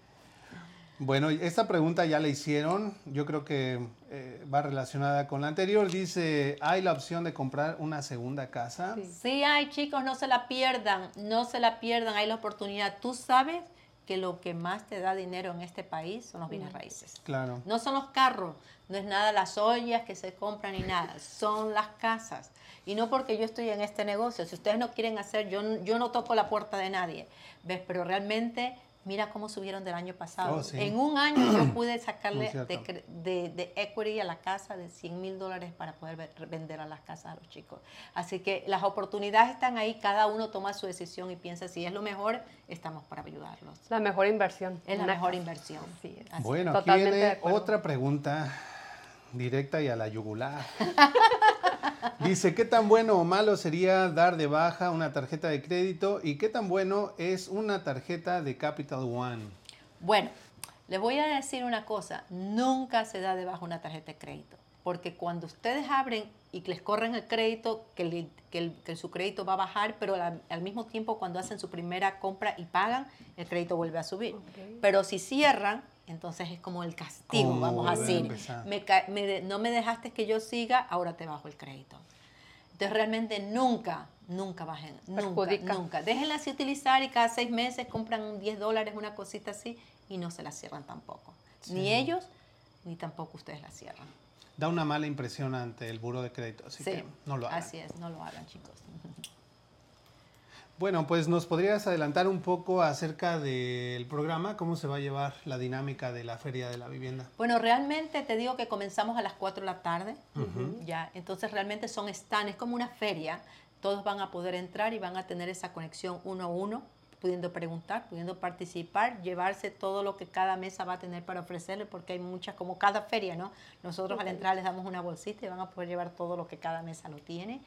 Bueno, esta pregunta ya la hicieron, yo creo que eh, va relacionada con la anterior. Dice, ¿hay la opción de comprar una segunda casa? Sí. Sí hay, chicos, no se la pierdan. No se la pierdan. Hay la oportunidad. Tú sabes que lo que más te da dinero en este país son los bienes raíces. Claro. No son los carros, no es nada las ollas que se compran ni nada, son las casas. Y no porque yo estoy en este negocio, si ustedes no quieren hacer, yo, yo no toco la puerta de nadie, ¿ves? Pero realmente, mira cómo subieron del año pasado. Oh, sí. En un año yo pude sacarle de, cre- de- de equity a la casa de 100 mil dólares para poder ve- vender a las casas a los chicos. Así que las oportunidades están ahí, cada uno toma su decisión y piensa si es lo mejor, estamos para ayudarlos. La mejor inversión. Es la Una mejor casa. inversión. Sí, es. Así Bueno, aquí viene otra pregunta directa y a la yugular. Dice, ¿qué tan bueno o malo sería dar de baja una tarjeta de crédito y qué tan bueno es una tarjeta de Capital One? Bueno, les voy a decir una cosa, nunca se da debajo una tarjeta de crédito, porque cuando ustedes abren y les corren el crédito, que, le- que el- que su crédito va a bajar, pero al, al mismo tiempo cuando hacen su primera compra y pagan, el crédito vuelve a subir. Pero si cierran, entonces es como el castigo, vamos a decir. Me me de- no me dejaste que yo siga, ahora te bajo el crédito. Entonces realmente nunca, nunca bajen, nunca, Perjudica. nunca. Déjenla así utilizar y cada seis meses compran 10 dólares, una cosita así, y no se la cierran tampoco. Ni ellos, ni tampoco ustedes la cierran. Da una mala impresión ante el buro de crédito, así sí, que no lo hagan. así es, no lo hagan chicos. Bueno, pues nos podrías adelantar un poco acerca del programa, cómo se va a llevar la dinámica de la Feria de la Vivienda. Bueno, realmente te digo que comenzamos a las 4 de la tarde, ya, entonces realmente son stands, es como una feria, todos van a poder entrar y van a tener esa conexión uno a uno, pudiendo preguntar, pudiendo participar, llevarse todo lo que cada mesa va a tener para ofrecerle, porque hay muchas, como cada feria, ¿no? Nosotros al entrar les damos una bolsita y van a poder llevar todo lo que cada mesa lo tiene,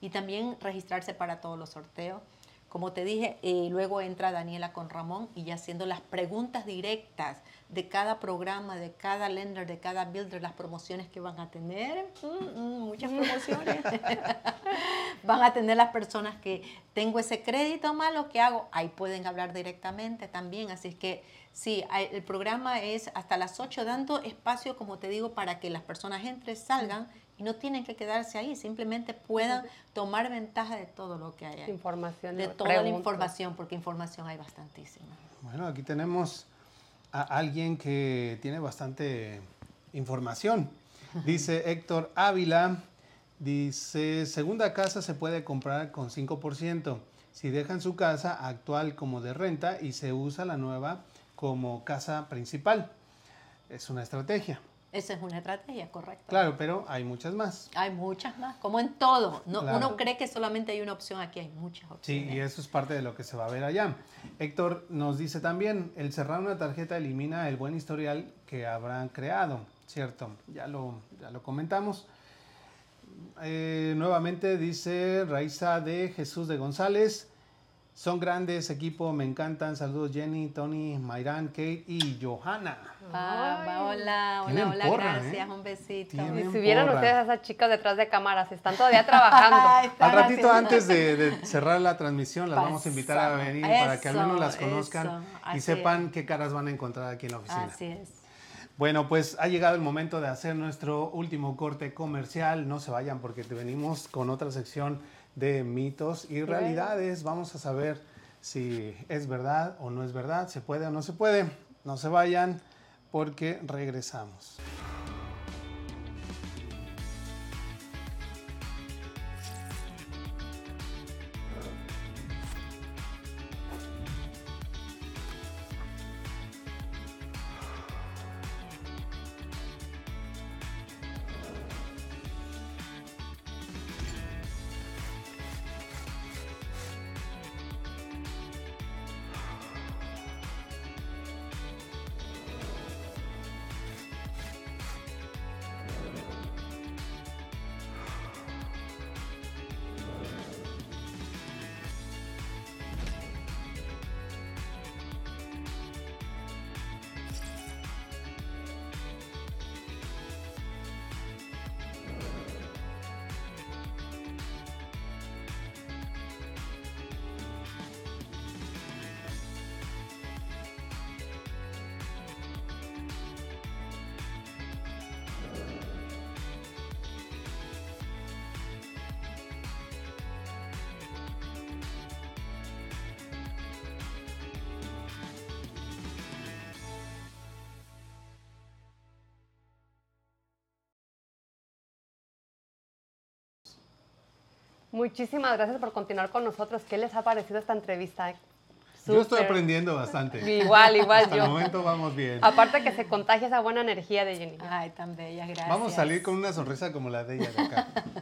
y también registrarse para todos los sorteos. Como te dije, eh, luego entra Daniela con Ramón y ya haciendo las preguntas directas de cada programa, de cada lender, de cada builder, las promociones que van a tener. Mm, mm, muchas promociones. van a tener las personas que tengo ese crédito malo, ¿qué hago? Ahí pueden hablar directamente también. Así es que sí, el programa es hasta las 8 dando espacio, como te digo, para que las personas entren, salgan y no tienen que quedarse ahí, simplemente puedan tomar ventaja de todo lo que hay ahí Información. de toda la información, porque información hay bastantísima. Bueno, aquí tenemos a alguien que tiene bastante información. Dice Héctor Ávila, dice, segunda casa se puede comprar con 5%. Si dejan su casa actual como de renta y se usa la nueva como casa principal. Es una estrategia. Esa es una estrategia, correcto. Claro, pero hay muchas más. Hay muchas más, como en todo. No, Claro. Uno cree que solamente hay una opción, aquí hay muchas Sí, opciones. y eso es parte de lo que se va a ver allá. Héctor nos dice también, el cerrar una tarjeta elimina el buen historial que habrán creado, ¿cierto? Ya lo, ya lo comentamos. Eh, nuevamente dice Raiza de Jesús de González, son grandes equipo, me encantan. Saludos Jenny, Tony, Mayrán, Kate y Johanna. Hola, hola, hola, porra, gracias, ¿eh? un besito. Tienen- Y si vieran porra. ustedes a esas chicas detrás de cámaras, están todavía trabajando. Están Al ratito haciendo- antes de, de cerrar la transmisión las vamos a invitar a venir para que al menos las conozcan y sepan qué caras van a encontrar aquí en la oficina. Así es. Bueno, pues ha llegado el momento de hacer nuestro último corte comercial. No se vayan porque te venimos con otra sección de mitos y realidades. Vamos a saber si es verdad o no es verdad, se puede o no se puede. No se vayan porque regresamos. Muchísimas gracias por continuar con nosotros. ¿Qué les ha parecido esta entrevista? Yo estoy aprendiendo bastante. Igual, igual Hasta yo. el momento vamos bien. Aparte que se contagia esa buena energía de Jenny. Ay, tan bellas, gracias. Vamos a salir con una sonrisa como la de ella de acá.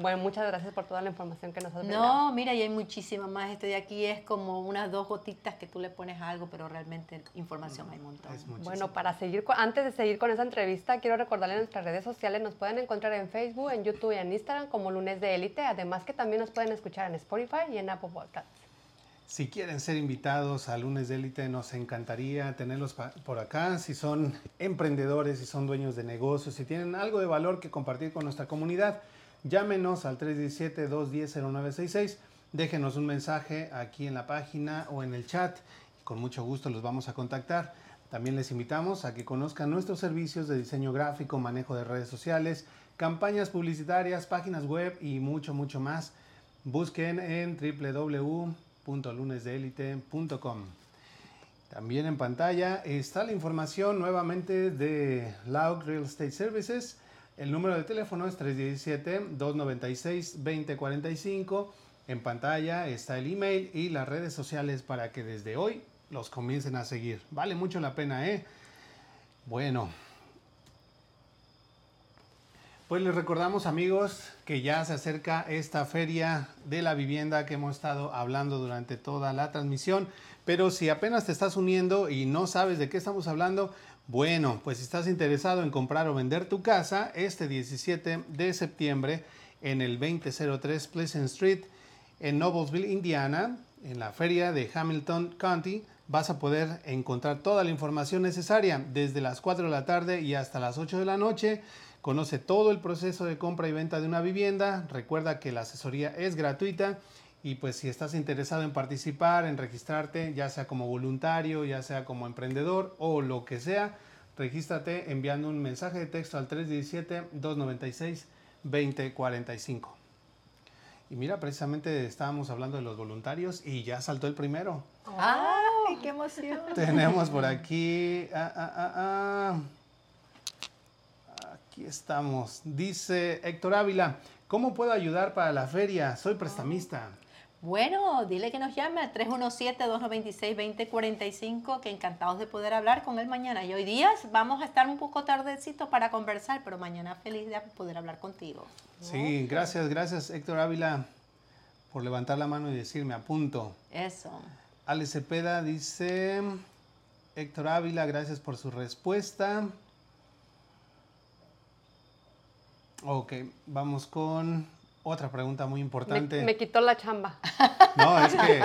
Bueno, muchas gracias por toda la información que nos has brindado. No, mira, y hay muchísima más. Esto de aquí es como unas dos gotitas que tú le pones a algo, pero realmente información hay un montón. Es. Bueno, para seguir, antes de seguir con esa entrevista, quiero recordarles nuestras redes sociales. Nos pueden encontrar en Facebook, en YouTube y en Instagram como Lunes de Élite. Además que también nos pueden escuchar en Spotify y en Apple Podcasts. Si quieren ser invitados a Lunes de Élite, nos encantaría tenerlos por acá. Si son emprendedores, si son dueños de negocios, si tienen algo de valor que compartir con nuestra comunidad, llámenos al 317-210-0966. Déjenos un mensaje aquí en la página o en el chat. Con mucho gusto los vamos a contactar. También les invitamos a que conozcan nuestros servicios de diseño gráfico, manejo de redes sociales, campañas publicitarias, páginas web y mucho, mucho más. Busquen en www.lunesdeelite.com. También en pantalla está la información nuevamente de Loud Real Estate Services. El número de teléfono es 317-296-2045. En pantalla está el email y las redes sociales para que desde hoy los comiencen a seguir. Vale mucho la pena, ¿eh? Bueno, pues les recordamos amigos que ya se acerca esta feria de la vivienda que hemos estado hablando durante toda la transmisión, pero si apenas te estás uniendo y no sabes de qué estamos hablando, bueno, pues si estás interesado en comprar o vender tu casa, este 17 de septiembre en el 2003 Pleasant Street en Noblesville, Indiana, en la feria de Hamilton County, vas a poder encontrar toda la información necesaria desde las 4 de la tarde y hasta las 8 de la noche. Conoce todo el proceso de compra y venta de una vivienda. Recuerda que la asesoría es gratuita y pues si estás interesado en participar, en registrarte, ya sea como voluntario, ya sea como emprendedor o lo que sea, regístrate enviando un mensaje de texto al 317-296-2045. Y mira, precisamente estábamos hablando de los voluntarios y ya saltó el primero. ¡Ay, qué emoción! Tenemos por aquí. ah, ah, ah, ah. Aquí estamos. Dice Héctor Ávila: ¿Cómo puedo ayudar para la feria? Soy prestamista. Bueno, dile que nos llame al 317-296-2045, que encantados de poder hablar con él mañana. Y hoy día vamos a estar un poco tardecito para conversar, pero mañana feliz de poder hablar contigo. Sí, gracias, gracias Héctor Ávila por levantar la mano y decirme apunto. Eso. Ale Cepeda dice: Héctor Ávila, gracias por su respuesta. Ok, vamos con otra pregunta muy Me, importante. me quitó la chamba. No, es que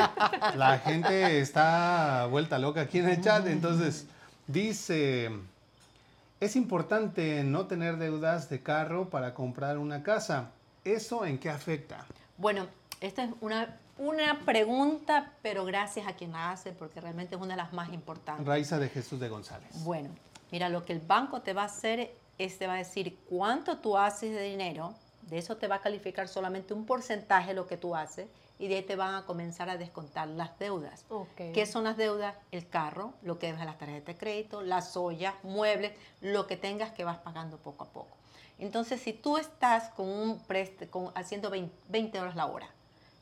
la gente está vuelta loca aquí en el chat. Entonces, dice, es importante no tener deudas de carro para comprar una casa. ¿Eso en qué afecta? Bueno, esta es una, una pregunta, pero gracias a quien la hace, porque realmente es una de las más importantes. Raiza de Jesús de González. Bueno, mira, lo que el banco te va a hacer es te va a decir cuánto tú haces de dinero, de eso te va a calificar solamente un porcentaje de lo que tú haces y de ahí te van a comenzar a descontar las deudas. ¿Qué son las deudas? El carro, lo que debes a las tarjetas de crédito, las ollas, muebles, lo que tengas que vas pagando poco a poco. Entonces, si tú estás con un preste, con, haciendo 20, 20 horas la hora,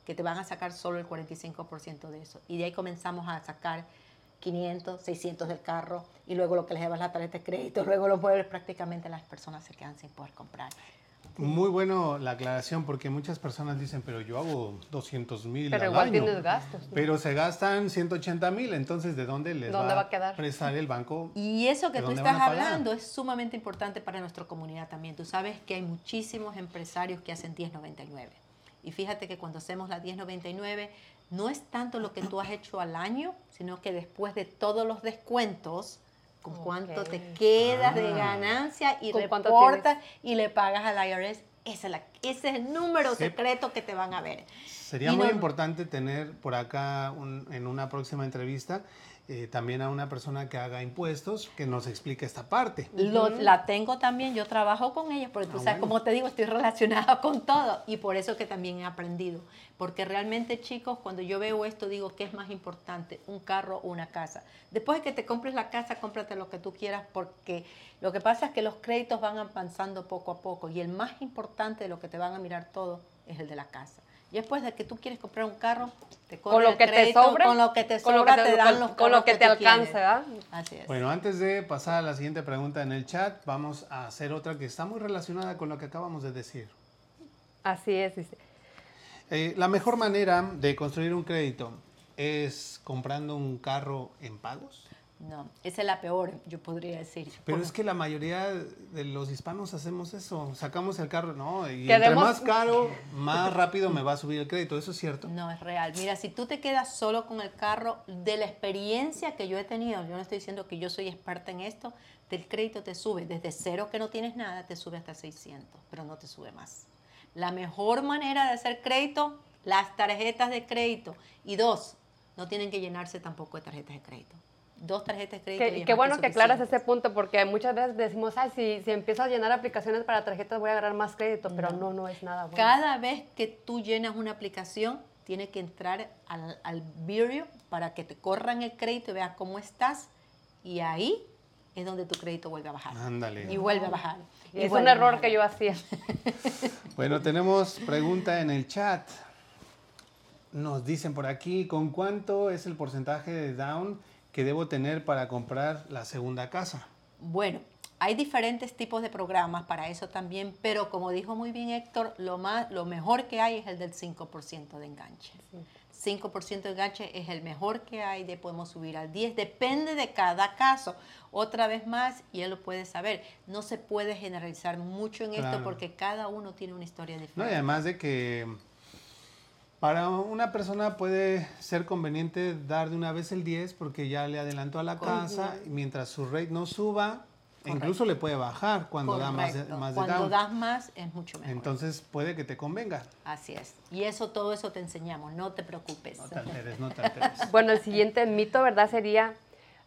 que te van a sacar solo el 45% de eso, y de ahí comenzamos a sacar 500, 600 del carro, y luego lo que les llevas la tarjeta de crédito, luego los muebles, prácticamente las personas se quedan sin poder comprar. Muy bueno la aclaración porque muchas personas dicen, pero yo hago 200 mil Pero al igual año". tienes gastos. ¿no? Pero se gastan 180 mil, entonces ¿de dónde les ¿Dónde va a quedar? prestar el banco? Y eso que ¿De tú estás hablando es sumamente importante para nuestra comunidad también. Tú sabes que hay muchísimos empresarios que hacen 1099. Y fíjate que cuando hacemos la 1099, no es tanto lo que tú has hecho al año, sino que después de todos los descuentos, con cuánto te quedas de Ah. ganancia y ¿Con cuánto reportas y le pagas al IRS. Ese es, la- ese es el número Sí. secreto que te van a ver. Sería Y muy no- importante tener por acá un- en una próxima entrevista eh, también a una persona que haga impuestos que nos explique esta parte. Lo- la tengo también, yo trabajo con ellos, porque tú Ah, sabes, bueno. como te digo, estoy relacionada con todo y por eso que también he aprendido. Porque realmente, chicos, cuando yo veo esto, digo, ¿qué es más importante? ¿Un carro o una casa? Después de que te compres la casa, cómprate lo que tú quieras, porque lo que pasa es que los créditos van avanzando poco a poco y el más importante de lo que te van a mirar todo es el de la casa. Y después de que tú quieres comprar un carro, te Con lo el que te sobre, con lo que te con lo sobra que te- te dan con- los con lo que te. ¿verdad? Así es. Bueno, antes de pasar a la siguiente pregunta en el chat, vamos a hacer otra que está muy relacionada con lo que acabamos de decir. Así es, dice. Eh, la mejor manera de construir un crédito es comprando un carro en pagos. No, esa es la peor, yo podría decir. Pero es que la mayoría de los hispanos hacemos eso. Sacamos el carro, no, y Queremos- entre más caro, más rápido me va a subir el crédito. Eso es cierto. No es real. Mira, si tú te quedas solo con el carro, de la experiencia que yo he tenido, yo no estoy diciendo que yo soy experta en esto, del crédito te sube desde cero que no tienes nada, te sube hasta 600, pero no te sube más. La mejor manera de hacer crédito, las tarjetas de crédito. Y dos, no tienen que llenarse tampoco de tarjetas de crédito. Dos tarjetas de crédito. y Qué, bueno que aclaras ese punto porque muchas veces decimos, ay, si, si empiezo a llenar aplicaciones para tarjetas voy a agarrar más crédito, pero no, no es nada bueno. Cada vez que tú llenas una aplicación, tienes que entrar al, al Bureau para que te corran el crédito y veas cómo estás. Y ahí es donde tu crédito vuelve a bajar. Ándale. Y vuelve a bajar. y es un error bajar. que yo hacía. Bueno, tenemos pregunta en el chat. Nos dicen por aquí, ¿con cuánto es el porcentaje de down que debo tener para comprar la segunda casa? Bueno, hay diferentes tipos de programas para eso también, pero como dijo muy bien Héctor, lo, más, lo mejor que hay es el del 5% de enganche. 5% de enganche es el mejor que hay, de podemos subir al 10, depende de cada caso. Otra vez más, y él lo puede saber, no se puede generalizar mucho en Claro. esto porque cada uno tiene una historia No, y diferente. además de que para una persona puede ser conveniente dar de una vez el 10 porque ya le adelantó a la casa y mientras su rate no suba, incluso le puede bajar cuando da más de, más de Cuando down. das más es mucho mejor. Entonces puede que te convenga. Así es. Y eso, todo eso te enseñamos, no te preocupes. No te alteres, no te alteres. Bueno, el siguiente mito, ¿verdad? Sería,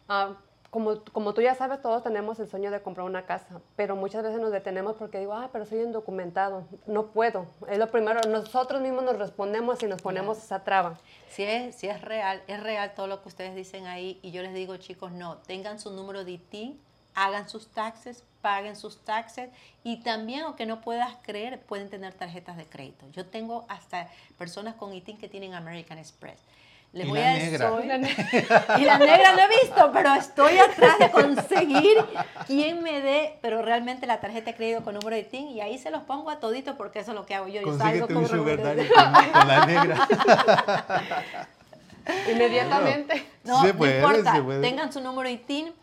ah, como, como tú ya sabes, todos tenemos el sueño de comprar una casa, pero muchas veces nos detenemos porque digo, ah, pero soy indocumentado, no puedo. Es lo primero, nosotros mismos nos respondemos y nos ponemos esa traba. Si es, si es real, es real todo lo que ustedes dicen ahí y yo les digo, chicos, no, tengan su número de IT, hagan sus taxes, paguen sus taxes y también, aunque no puedas creer, pueden tener tarjetas de crédito. Yo tengo hasta personas con IT que tienen American Express. Les Y voy la a negra. soy- y la negra no he visto, pero estoy atrás de conseguir quien me dé, pero realmente la tarjeta de crédito con número de TIN y ahí se los pongo a todito porque eso es lo que hago yo. Yo salgo Consíguete un con sugar número de- daddy con, con la negra. Inmediatamente. No, Se no puede, importa. se puede. Tengan su número ITIN,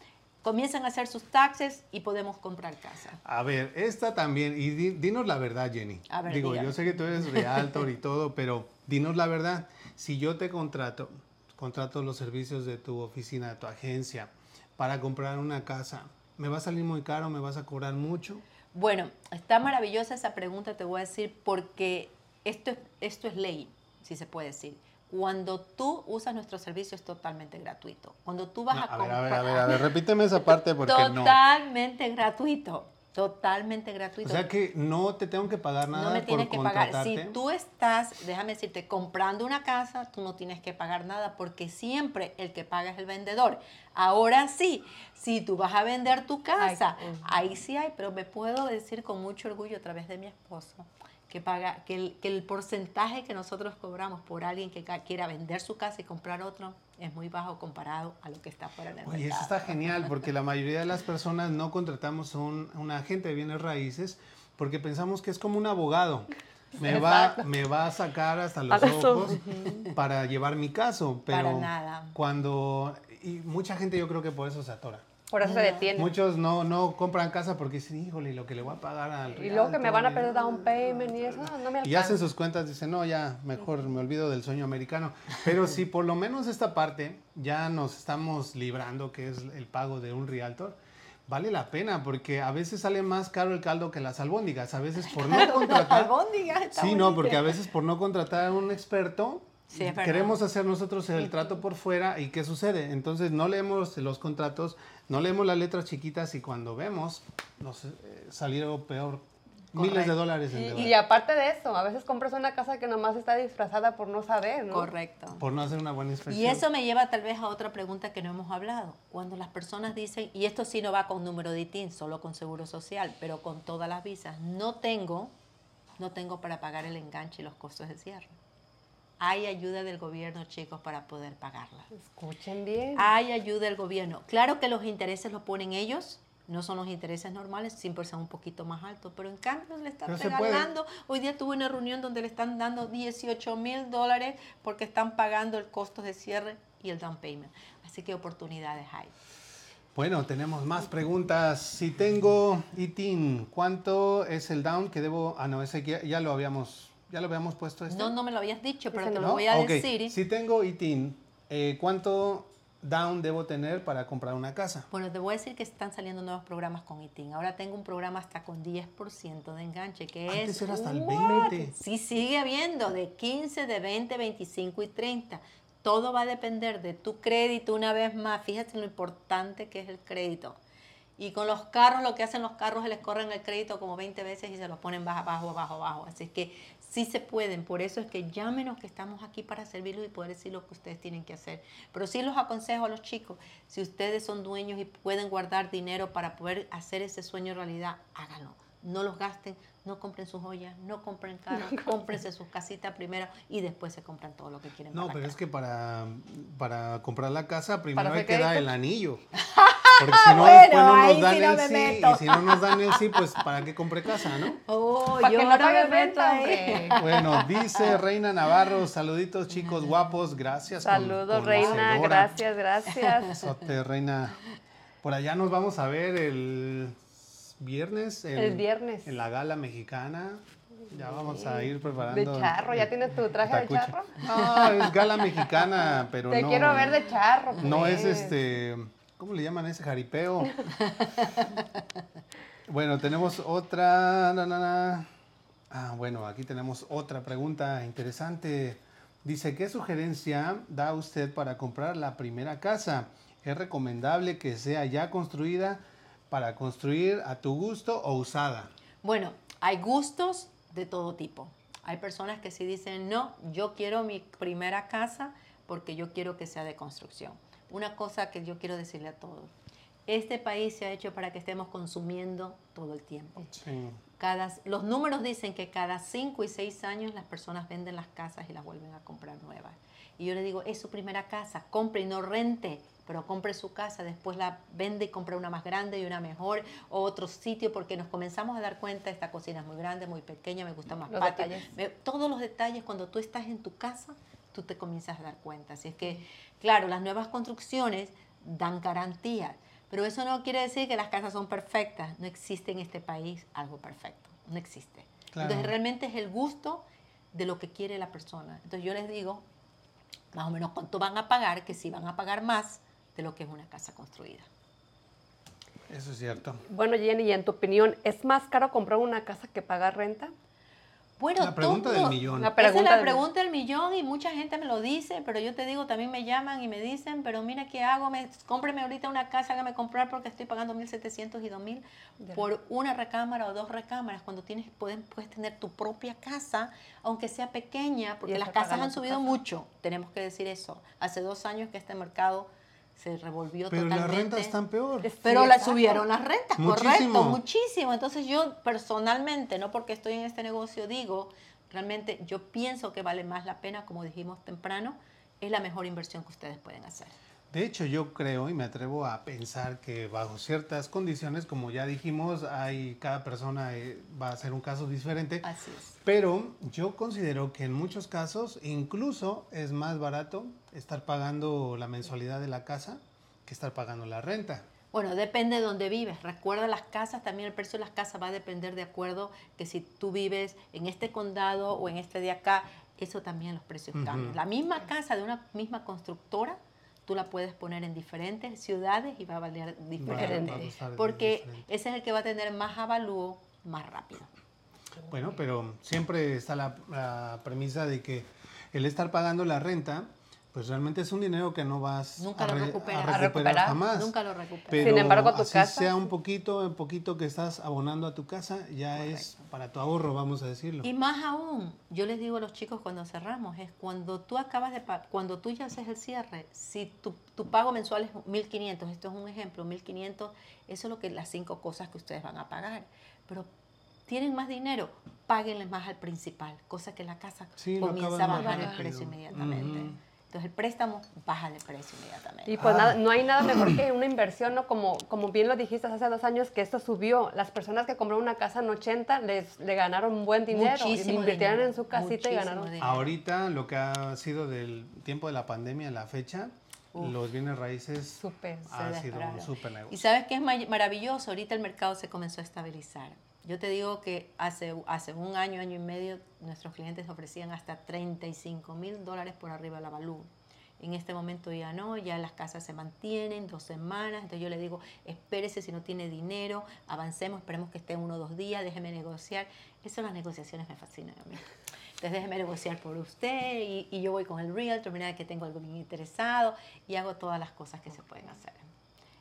comienzan a hacer sus taxes y podemos comprar casa. A ver, esta también, y di- dinos la verdad, Jenny. A ver, Digo, dígame. yo sé que tú eres realtor y todo, pero dinos la verdad. Si yo te contrato, contrato los servicios de tu oficina, de tu agencia, para comprar una casa, ¿me va a salir muy caro? ¿Me vas a cobrar mucho? Bueno, está maravillosa esa pregunta, te voy a decir, porque esto es, esto es ley, si se puede decir. Cuando tú usas nuestro servicio es totalmente gratuito. Cuando tú vas No, a, a comprar... ver, a ver, a ver, repíteme esa parte porque no. Totalmente gratuito. Totalmente gratuito. O sea que no te tengo que pagar nada no me tienes por que pagar. contratarte. Si tú estás, déjame decirte, comprando una casa, tú no tienes que pagar nada porque siempre el que paga es el vendedor. Ahora sí, si tú vas a vender tu casa, Ay, ahí sí hay, pero me puedo decir con mucho orgullo a través de mi esposo que paga que el, que el porcentaje que nosotros cobramos por alguien que ca- quiera vender su casa y comprar otro es muy bajo comparado a lo que está fuera del Oye, eso mercado. está genial porque la mayoría de las personas no contratamos un, un agente de bienes raíces porque pensamos que es como un abogado. Me va, me va a sacar hasta los eso. ojos para llevar mi caso, pero Para nada. cuando y mucha gente yo creo que por eso se atora. Por eso se detiene. Muchos no, no compran casa porque dicen, híjole, lo que le voy a pagar al Y luego que me van a perder down payment y eso, no me alcanza. y hacen sus cuentas, dicen, no, ya, mejor me olvido del sueño americano. Pero si por lo menos esta parte ya nos estamos librando, que es el pago de un realtor, vale la pena, porque a veces sale más caro el caldo que las albóndigas. A veces por no contratar... Albóndigas, Sí, no, porque a veces por no contratar a un experto, Sí, queremos hacer nosotros el trato por fuera y ¿qué sucede? Entonces no leemos los contratos, no leemos las letras chiquitas y cuando vemos nos eh, salieron peor miles de dólares en Y, deuda. y aparte de eso, a veces compras una casa que nomás está disfrazada por no saber, ¿no? Correcto. por no hacer una buena inspección. Y eso me lleva tal vez a otra pregunta que no hemos hablado. Cuando las personas dicen, y esto sí no va con número de ITIN, solo con seguro social, pero con todas las visas, no tengo, no tengo para pagar el enganche y los costos de cierre. Hay ayuda del gobierno, chicos, para poder pagarla. Escuchen bien. Hay ayuda del gobierno. Claro que los intereses los ponen ellos, no son los intereses normales, siempre son un poquito más altos, pero en cambio le están regalando. Hoy día tuve una reunión donde le están dando 18 mil dólares porque están pagando el costo de cierre y el down payment. Así que oportunidades hay. Bueno, tenemos más preguntas. Si tengo ITIN, ¿cuánto es el down que debo? Ah, no, ese ya, ya lo habíamos, ya lo habíamos puesto. Este? No, no me lo habías dicho, pero te lo ¿No? voy a decir. Si tengo ITIN, eh, ¿cuánto down debo tener para comprar una casa? Bueno, te voy a decir que están saliendo nuevos programas con ITIN. Ahora tengo un programa hasta con 10% de enganche, que Antes es... era hasta el What? 20. Sí, sigue habiendo de 15, de 20, 25 y 30. Todo va a depender de tu crédito una vez más. Fíjate lo importante que es el crédito. Y con los carros, lo que hacen los carros es les corren el crédito como 20 veces y se lo ponen bajo, abajo, abajo, abajo. Así que sí se pueden. Por eso es que llámenos que estamos aquí para servirlos y poder decir lo que ustedes tienen que hacer. Pero sí los aconsejo a los chicos, si ustedes son dueños y pueden guardar dinero para poder hacer ese sueño realidad, háganlo. No los gasten, no compren sus joyas, no compren carros, cómprense sus casitas primero y después se compran todo lo que quieren. No, para pero la es que para, para comprar la casa primero ¿Para hay que dar el anillo. Porque si no, Bueno, después no nos dan sí no el me sí. meto. Y si no nos dan el sí, pues ¿para qué compré casa, no? Oh, Para yo que no pagues me meto renta, ahí. hombre. Bueno, dice Reina Navarro, saluditos chicos guapos, gracias. con- Saludos, Reina. Gracias, gracias. Besote, Reina. Por allá nos vamos a ver el viernes. en- El viernes. En la gala mexicana. Ya vamos a ir preparando. De charro, ¿ya tienes tu traje de charro? No, es gala mexicana, pero Te no. quiero ver de charro. No es pues. este. ¿Cómo le llaman ese jaripeo? bueno, tenemos otra. na, na, na. Ah, bueno, aquí tenemos otra pregunta interesante. Dice, ¿qué sugerencia da usted para comprar la primera casa? ¿Es recomendable que sea ya construida para construir a tu gusto o usada? Bueno, hay gustos de todo tipo. Hay personas que sí dicen, no, yo quiero mi primera casa porque yo quiero que sea de construcción. Una cosa que yo quiero decirle a todos, este país se ha hecho para que estemos consumiendo todo el tiempo. Sí. Cada, los números dicen que cada 5 y 6 años las personas venden las casas y las vuelven a comprar nuevas. Y yo le digo, es su primera casa, compre y no rente, pero compre su casa, después la vende y compra una más grande y una mejor, o otro sitio, porque nos comenzamos a dar cuenta, esta cocina es muy grande, muy pequeña, me gusta más Los patio. Me- todos los detalles, cuando tú estás en tu casa, tú te comienzas a dar cuenta. Así es que, claro, las nuevas construcciones dan garantías, pero eso no quiere decir que las casas son perfectas. No existe en este país algo perfecto, no existe. Claro. Entonces realmente es el gusto de lo que quiere la persona. Entonces yo les digo, más o menos cuánto van a pagar, que si van a pagar más de lo que es una casa construida. Eso es cierto. Bueno, Jenny, y en tu opinión, ¿es más caro comprar una casa que pagar renta? Bueno, La pregunta todo- del millón. La Esa es la pregunta del millón y mucha gente me lo dice, pero yo te digo, también me llaman y me dicen, pero mira qué hago, me, cómpreme ahorita una casa, hágame comprar porque estoy pagando 1.700 y 2.000 por una recámara o dos recámaras, cuando tienes, pueden, puedes tener tu propia casa, aunque sea pequeña, porque las casas han subido casa. mucho, tenemos que decir eso. Hace dos años que este mercado se revolvió Pero las totalmente. rentas están peor. Pero Sí, la subieron las rentas, Muchísimo. correcto, muchísimo. Entonces yo personalmente, no porque estoy en este negocio, digo, realmente yo pienso que vale más la pena, como dijimos temprano, es la mejor inversión que ustedes pueden hacer. De hecho, yo creo y me atrevo a pensar que bajo ciertas condiciones, como ya dijimos, hay cada persona eh, va a ser un caso diferente. Así es. Pero yo considero que en muchos casos incluso es más barato estar pagando la mensualidad de la casa que estar pagando la renta. Bueno, depende de dónde vives. Recuerda las casas, también el precio de las casas va a depender de acuerdo que si tú vives en este condado o en este de acá, eso también los precios cambian. La misma casa de una misma constructora, tú la puedes poner en diferentes ciudades y va a valer diferente. porque diferente. ese es el que va a tener más avalúo más rápido. Bueno, pero siempre está la, la premisa de que el estar pagando la renta, pues realmente es un dinero que no vas Nunca a, lo re- recuperas. a A recuperar recuperar. jamás. Nunca lo recuperas. Pero Sin embargo, tu así casa, sea un poquito, en poquito que estás abonando a tu casa, ya es para tu ahorro, vamos a decirlo. Y más aún, yo les digo a los chicos cuando cerramos, es cuando tú acabas de cuando tú ya haces el cierre, si tu, tu pago mensual es 1.500, esto es un ejemplo, 1.500, eso es lo que las cinco cosas que ustedes van a pagar. Pero tienen más dinero, páguenle más al principal, cosa que la casa Sí, comienza a bajar el precio inmediatamente. Ujú. Entonces el préstamo baja de precio inmediatamente. Y pues Ah. nada, no hay nada mejor que una inversión, ¿no? Como, como bien lo dijiste hace dos años, que esto subió. Las personas que compraron una casa en 80 les, le ganaron un buen dinero. y Muchísimo invirtieron dinero, en su casita y ganaron. dinero. Ahorita lo que ha sido del tiempo de la pandemia a la fecha, Uf. los bienes raíces Súper. ha Se sido un dispararon. súper Y negocio. sabes qué es maravilloso, ahorita el mercado se comenzó a estabilizar. Yo te digo que hace, hace un año, año y medio, nuestros clientes ofrecían hasta 35 mil dólares por arriba la valú. En este momento ya no, ya las casas se mantienen dos semanas, entonces yo le digo, espérese si no tiene dinero, avancemos, esperemos que esté uno o dos días, déjeme negociar. Eso las negociaciones me fascinan a mí. Entonces déjeme negociar por usted y, yo voy con el realtor, mira que tengo algo bien interesado y hago todas las cosas que se pueden hacer.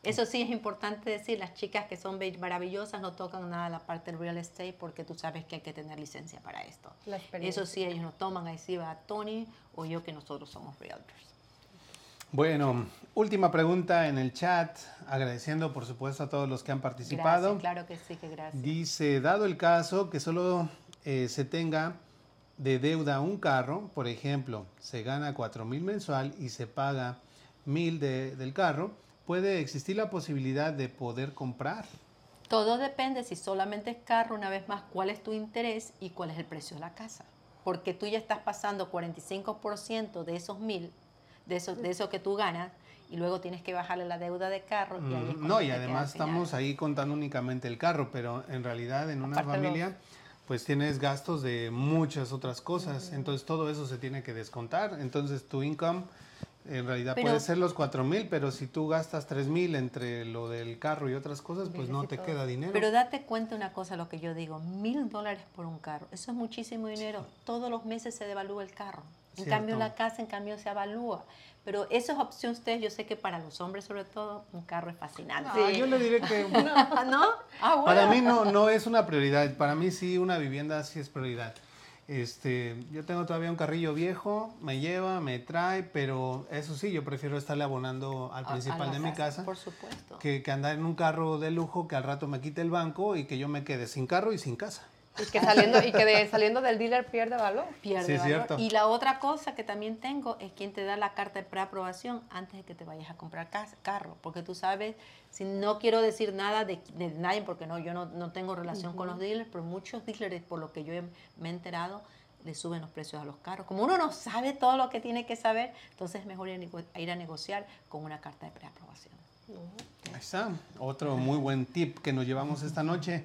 Eso sí es importante decir, las chicas que son maravillosas no tocan nada la parte del real estate porque tú sabes que hay que tener licencia para esto. Eso sí, ellos no toman, ahí sí va Tony o yo que nosotros somos realtors. Bueno, última pregunta en el chat, agradeciendo por supuesto a todos los que han participado. Gracias, claro que sí, que gracias. Dice, dado el caso que solo eh, se tenga de deuda un carro, por ejemplo, se gana 4 mil mensual y se paga mil de- del carro, puede existir la posibilidad de poder comprar. Todo depende si solamente es carro, una vez más, cuál es tu interés y cuál es el precio de la casa. Porque tú ya estás pasando 45% de esos mil, de eso, de eso que tú ganas, y luego tienes que bajarle la deuda de carro. Y ahí es Mm, No, y además estamos ahí contando únicamente el carro, pero en realidad en una Aparte los- familia pues tienes gastos de muchas otras cosas, entonces todo eso se tiene que descontar, entonces tu income en realidad Pero- puede ser los 4 mil, pero si tú gastas 3 mil entre lo del carro y otras cosas, pues no te queda dinero. Pero date cuenta una cosa, lo que yo digo, mil dólares por un carro, eso es muchísimo dinero. Todos los meses se devalúa el carro. En Cierto. cambio, la casa, en cambio, se avalúa. Pero eso es opción ustedes, yo sé que para los hombres sobre todo, un carro es fascinante. Ah, yo le diré que Ah, ¿No? Ah, bueno. Para mí no, no es una prioridad. Para mí sí una vivienda sí es prioridad. Este, yo tengo todavía un carrillo viejo, me lleva, me trae, pero eso sí, yo prefiero estarle abonando al A- a principal de mi casa Por supuesto. que, que andar en un carro de lujo que al rato me quite el banco y que yo me quede sin carro y sin casa. Y que saliendo, y que de- saliendo del dealer pierde valor. pierde Sí, valor. cierto. Y la otra cosa que también tengo es quien te da la carta de preaprobación antes de que te vayas a comprar casa, carro. Porque tú sabes, si no quiero decir nada de, de nadie, porque no, yo no, no tengo relación con los dealers, pero muchos dealers, por lo que yo he- me he enterado, le suben los precios a los carros. Como uno no sabe todo lo que tiene que saber, entonces es mejor ir a, negociar con una carta de preaprobación. Ahí está, otro muy buen tip que nos llevamos esta noche.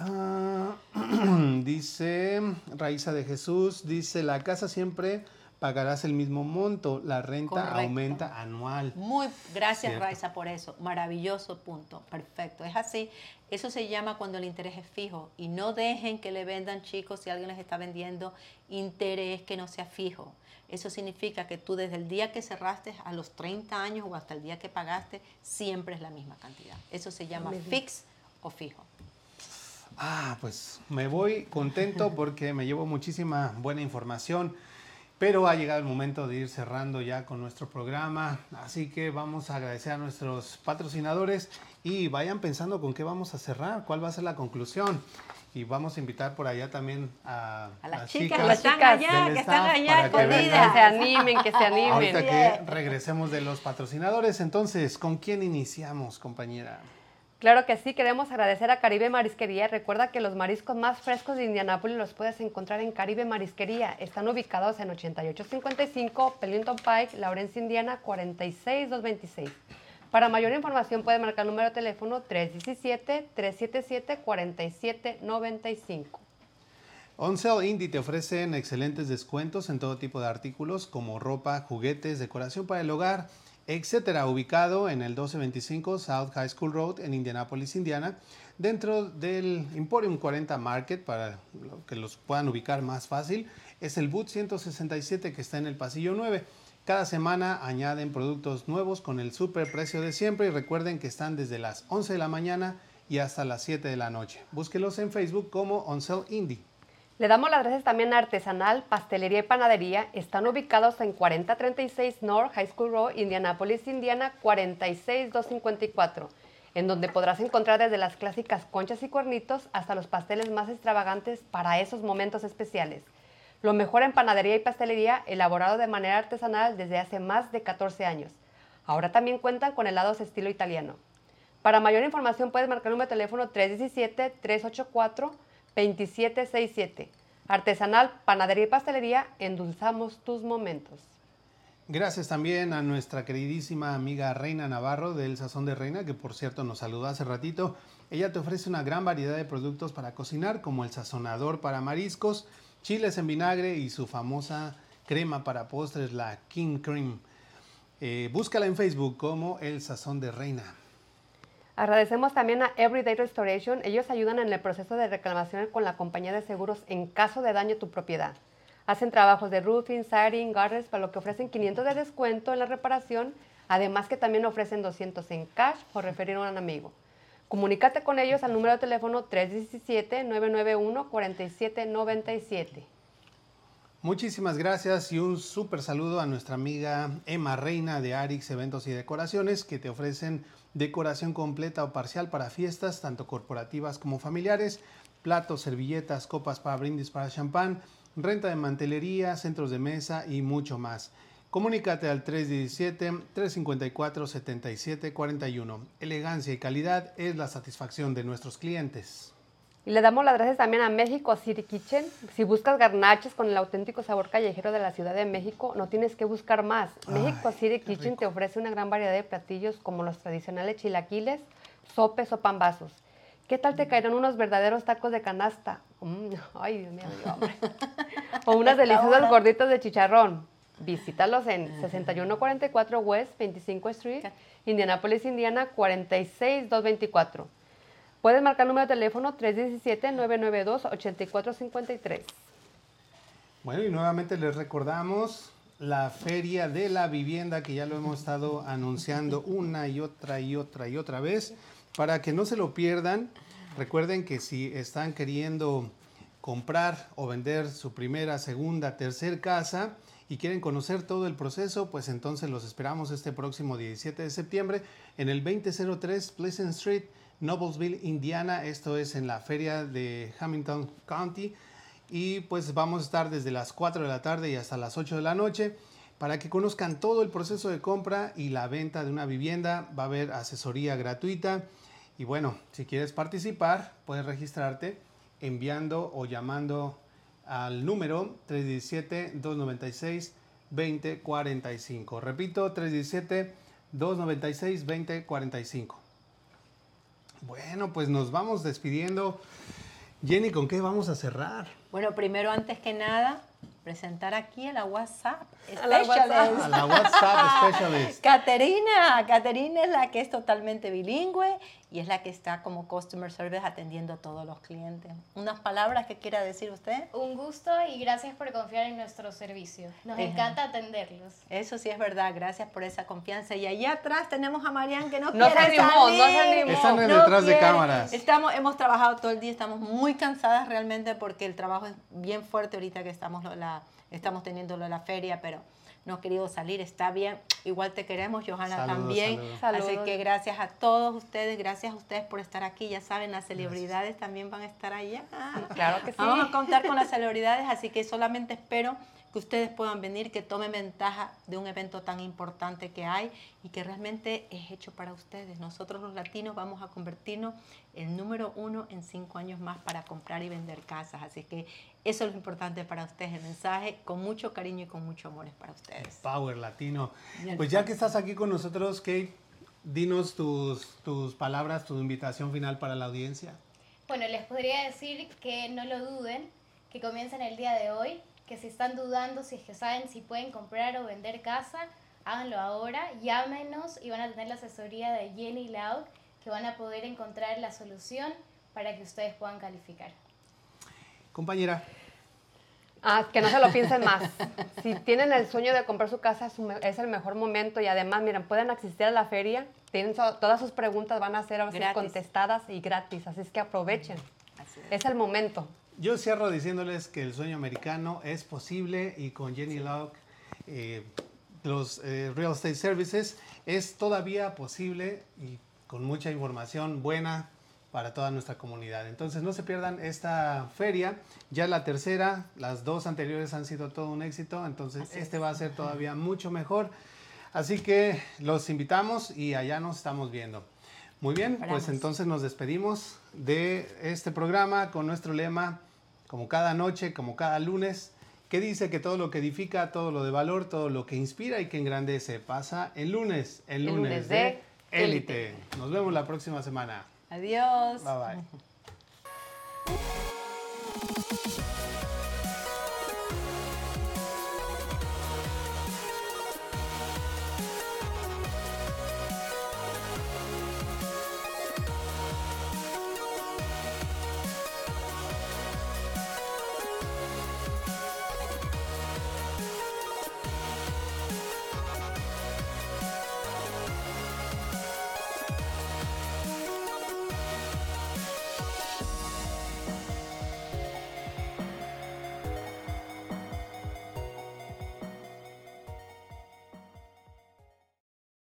Ah, dice Raiza de Jesús, dice, la casa siempre pagarás el mismo monto, la renta Correcto. aumenta anual. Muy, gracias Cierto. Raiza por eso. Maravilloso punto. Perfecto. Es así. Eso se llama cuando el interés es fijo. Y no dejen que le vendan, chicos, si alguien les está vendiendo interés que no sea fijo. Eso significa que tú desde el día que cerraste a los 30 años o hasta el día que pagaste, siempre es la misma cantidad. Eso se llama fix o fijo. Ah, pues me voy contento porque me llevo muchísima buena información, pero ha llegado el momento de ir cerrando ya con nuestro programa, así que vamos a agradecer a nuestros patrocinadores y vayan pensando con qué vamos a cerrar, cuál va a ser la conclusión. Y vamos a invitar por allá también a, A las las chicas, chicas que están chicas allá, que están allá que se animen, que se animen. Ahorita que es. regresemos de los patrocinadores, entonces, ¿con quién iniciamos, compañera? Claro que sí, queremos agradecer a Caribe Marisquería. Recuerda que los mariscos más frescos de Indianápolis los puedes encontrar en Caribe Marisquería. Están ubicados en 8855 Pellington Pike, Lawrence, Indiana 46226. Para mayor información puede marcar el número de teléfono 317-377-4795. OnSell Indie te ofrecen excelentes descuentos en todo tipo de artículos como ropa, juguetes, decoración para el hogar, etcétera, ubicado en el 1225 South High School Road en Indianapolis, Indiana, dentro del Emporium 40 Market para que los puedan ubicar más fácil, es el Boot 167 que está en el pasillo 9. Cada semana añaden productos nuevos con el super precio de siempre y recuerden que están desde las 11 de la mañana y hasta las 7 de la noche. Búsquelos en Facebook como OnSell Indie. Le damos las gracias también a Artesanal, Pastelería y Panadería. Están ubicados en 4036 North High School Road, Indianapolis, Indiana 46254. en donde podrás encontrar desde las clásicas conchas y cuernitos hasta los pasteles más extravagantes para esos momentos especiales. Lo mejor en panadería y pastelería, elaborado de manera artesanal desde hace más de 14 años. Ahora también cuentan con helados estilo italiano. Para mayor información puedes marcar el número de teléfono 317-384-2767. Artesanal, panadería y pastelería, endulzamos tus momentos. Gracias también a nuestra queridísima amiga Reina Navarro del Sazón de Reina, que por cierto nos saludó hace ratito. Ella te ofrece una gran variedad de productos para cocinar, como el sazonador para mariscos, chiles en vinagre y su famosa crema para postres, la King Cream. Eh, búscala en Facebook como El Sazón de Reina. Agradecemos también a Everyday Restoration. Ellos ayudan en el proceso de reclamación con la compañía de seguros en caso de daño a tu propiedad. Hacen trabajos de roofing, siding, gutters, para lo que ofrecen 500 de descuento en la reparación, además que también ofrecen 200 en cash por referir a un amigo. Comunícate con ellos al número de teléfono 317-991-4797. Muchísimas gracias y un súper saludo a nuestra amiga Emma Reina de Arix Eventos y Decoraciones que te ofrecen decoración completa o parcial para fiestas, tanto corporativas como familiares, platos, servilletas, copas para brindis para champán, renta de mantelería, centros de mesa y mucho más. Comunícate al 317-354-7741. Elegancia y calidad es la satisfacción de nuestros clientes. Y le damos las gracias también a México City Kitchen. Si buscas garnaches con el auténtico sabor callejero de la Ciudad de México, no tienes que buscar más. México City Kitchen te ofrece una gran variedad de platillos como los tradicionales chilaquiles, sopes o pambazos. ¿Qué tal te caerán unos verdaderos tacos de canasta? Mm, ay, Dios mío, hombre. o unas deliciosas gorditas de chicharrón. Visítalos en 6144 West 25 Street, Indianapolis, Indiana 46224. Puedes marcar el número de teléfono 317-992-8453. Bueno, y nuevamente les recordamos la Feria de la Vivienda que ya lo hemos estado anunciando una y otra y otra y otra vez. Para que no se lo pierdan, recuerden que si están queriendo comprar o vender su primera, segunda, tercera casa y quieren conocer todo el proceso, pues entonces los esperamos este próximo 17 de septiembre en el 2003 Pleasant Street, Noblesville, Indiana. Esto es en la feria de Hamilton County. Y pues vamos a estar desde las 4 de la tarde y hasta las 8 de la noche para que conozcan todo el proceso de compra y la venta de una vivienda. Va a haber asesoría gratuita y bueno, si quieres participar, puedes registrarte enviando o llamando al número 317-296-2045. Repito, 317-296-2045. Bueno, pues nos vamos despidiendo. Jenny, ¿con qué vamos a cerrar? Bueno, primero, antes que nada, presentar aquí a la WhatsApp WhatsApp. A la WhatsApp Specialist. Caterina, Caterina es la que es totalmente bilingüe y es la que está como Customer Service atendiendo a todos los clientes. ¿Unas palabras que quiera decir usted? Un gusto y gracias por confiar en nuestro servicio. Nos Ajá. encanta atenderlos. Eso sí es verdad, gracias por esa confianza. Y allá atrás tenemos a Marian que no, No se quiere animó, no se salir. animó. Están detrás de quiere. cámaras. Estamos, hemos trabajado todo el día, estamos muy cansadas realmente porque el trabajo es bien fuerte ahorita que estamos, la, estamos teniendo lo de la feria, pero no ha querido salir, está bien. Igual te queremos, Johanna Saludos, también. saludos. Así que gracias a todos ustedes, gracias a ustedes por estar aquí. Ya saben, las celebridades también van a estar allá. Claro que sí. Vamos a contar con las celebridades, así que solamente espero que ustedes puedan venir, que tomen ventaja de un evento tan importante que hay y que realmente es hecho para ustedes. Nosotros los latinos vamos a convertirnos en número uno en cinco años más para comprar y vender casas. Así que eso es lo importante para ustedes, el mensaje con mucho cariño y con mucho amor es para ustedes. Power Latino. El Pues ya que estás aquí con nosotros, Kate, dinos tus, tus palabras, tu invitación final para la audiencia. Bueno, les podría decir que no lo duden, que comiencen el día de hoy, que si están dudando, si es que saben si pueden comprar o vender casa, háganlo ahora, llámenos y van a tener la asesoría de Jenny Loud, que van a poder encontrar la solución para que ustedes puedan calificar. Compañera, Ah, que no se lo piensen más. Si tienen el sueño de comprar su casa, es, el mejor momento. Y además, miren, pueden asistir a la feria. Tienen so- todas sus preguntas van a ser sí Gratis. contestadas y gratis. Así es que aprovechen. Así es. Es el momento. Yo cierro diciéndoles que el sueño americano es posible y con Jenny Locke, eh, los eh, Real Estate Services, es todavía posible y con mucha información buena para toda nuestra comunidad. Entonces no se pierdan esta feria, ya la tercera, las dos anteriores han sido todo un éxito, entonces este va a ser todavía mucho mejor. Así que los invitamos y allá nos estamos viendo. Muy bien, pues entonces nos despedimos de este programa con nuestro lema, como cada noche, como cada lunes, que dice que todo lo que edifica, todo lo de valor, todo lo que inspira y que engrandece pasa el lunes, el, lunes, de élite. Nos vemos la próxima semana. Adiós. Bye bye.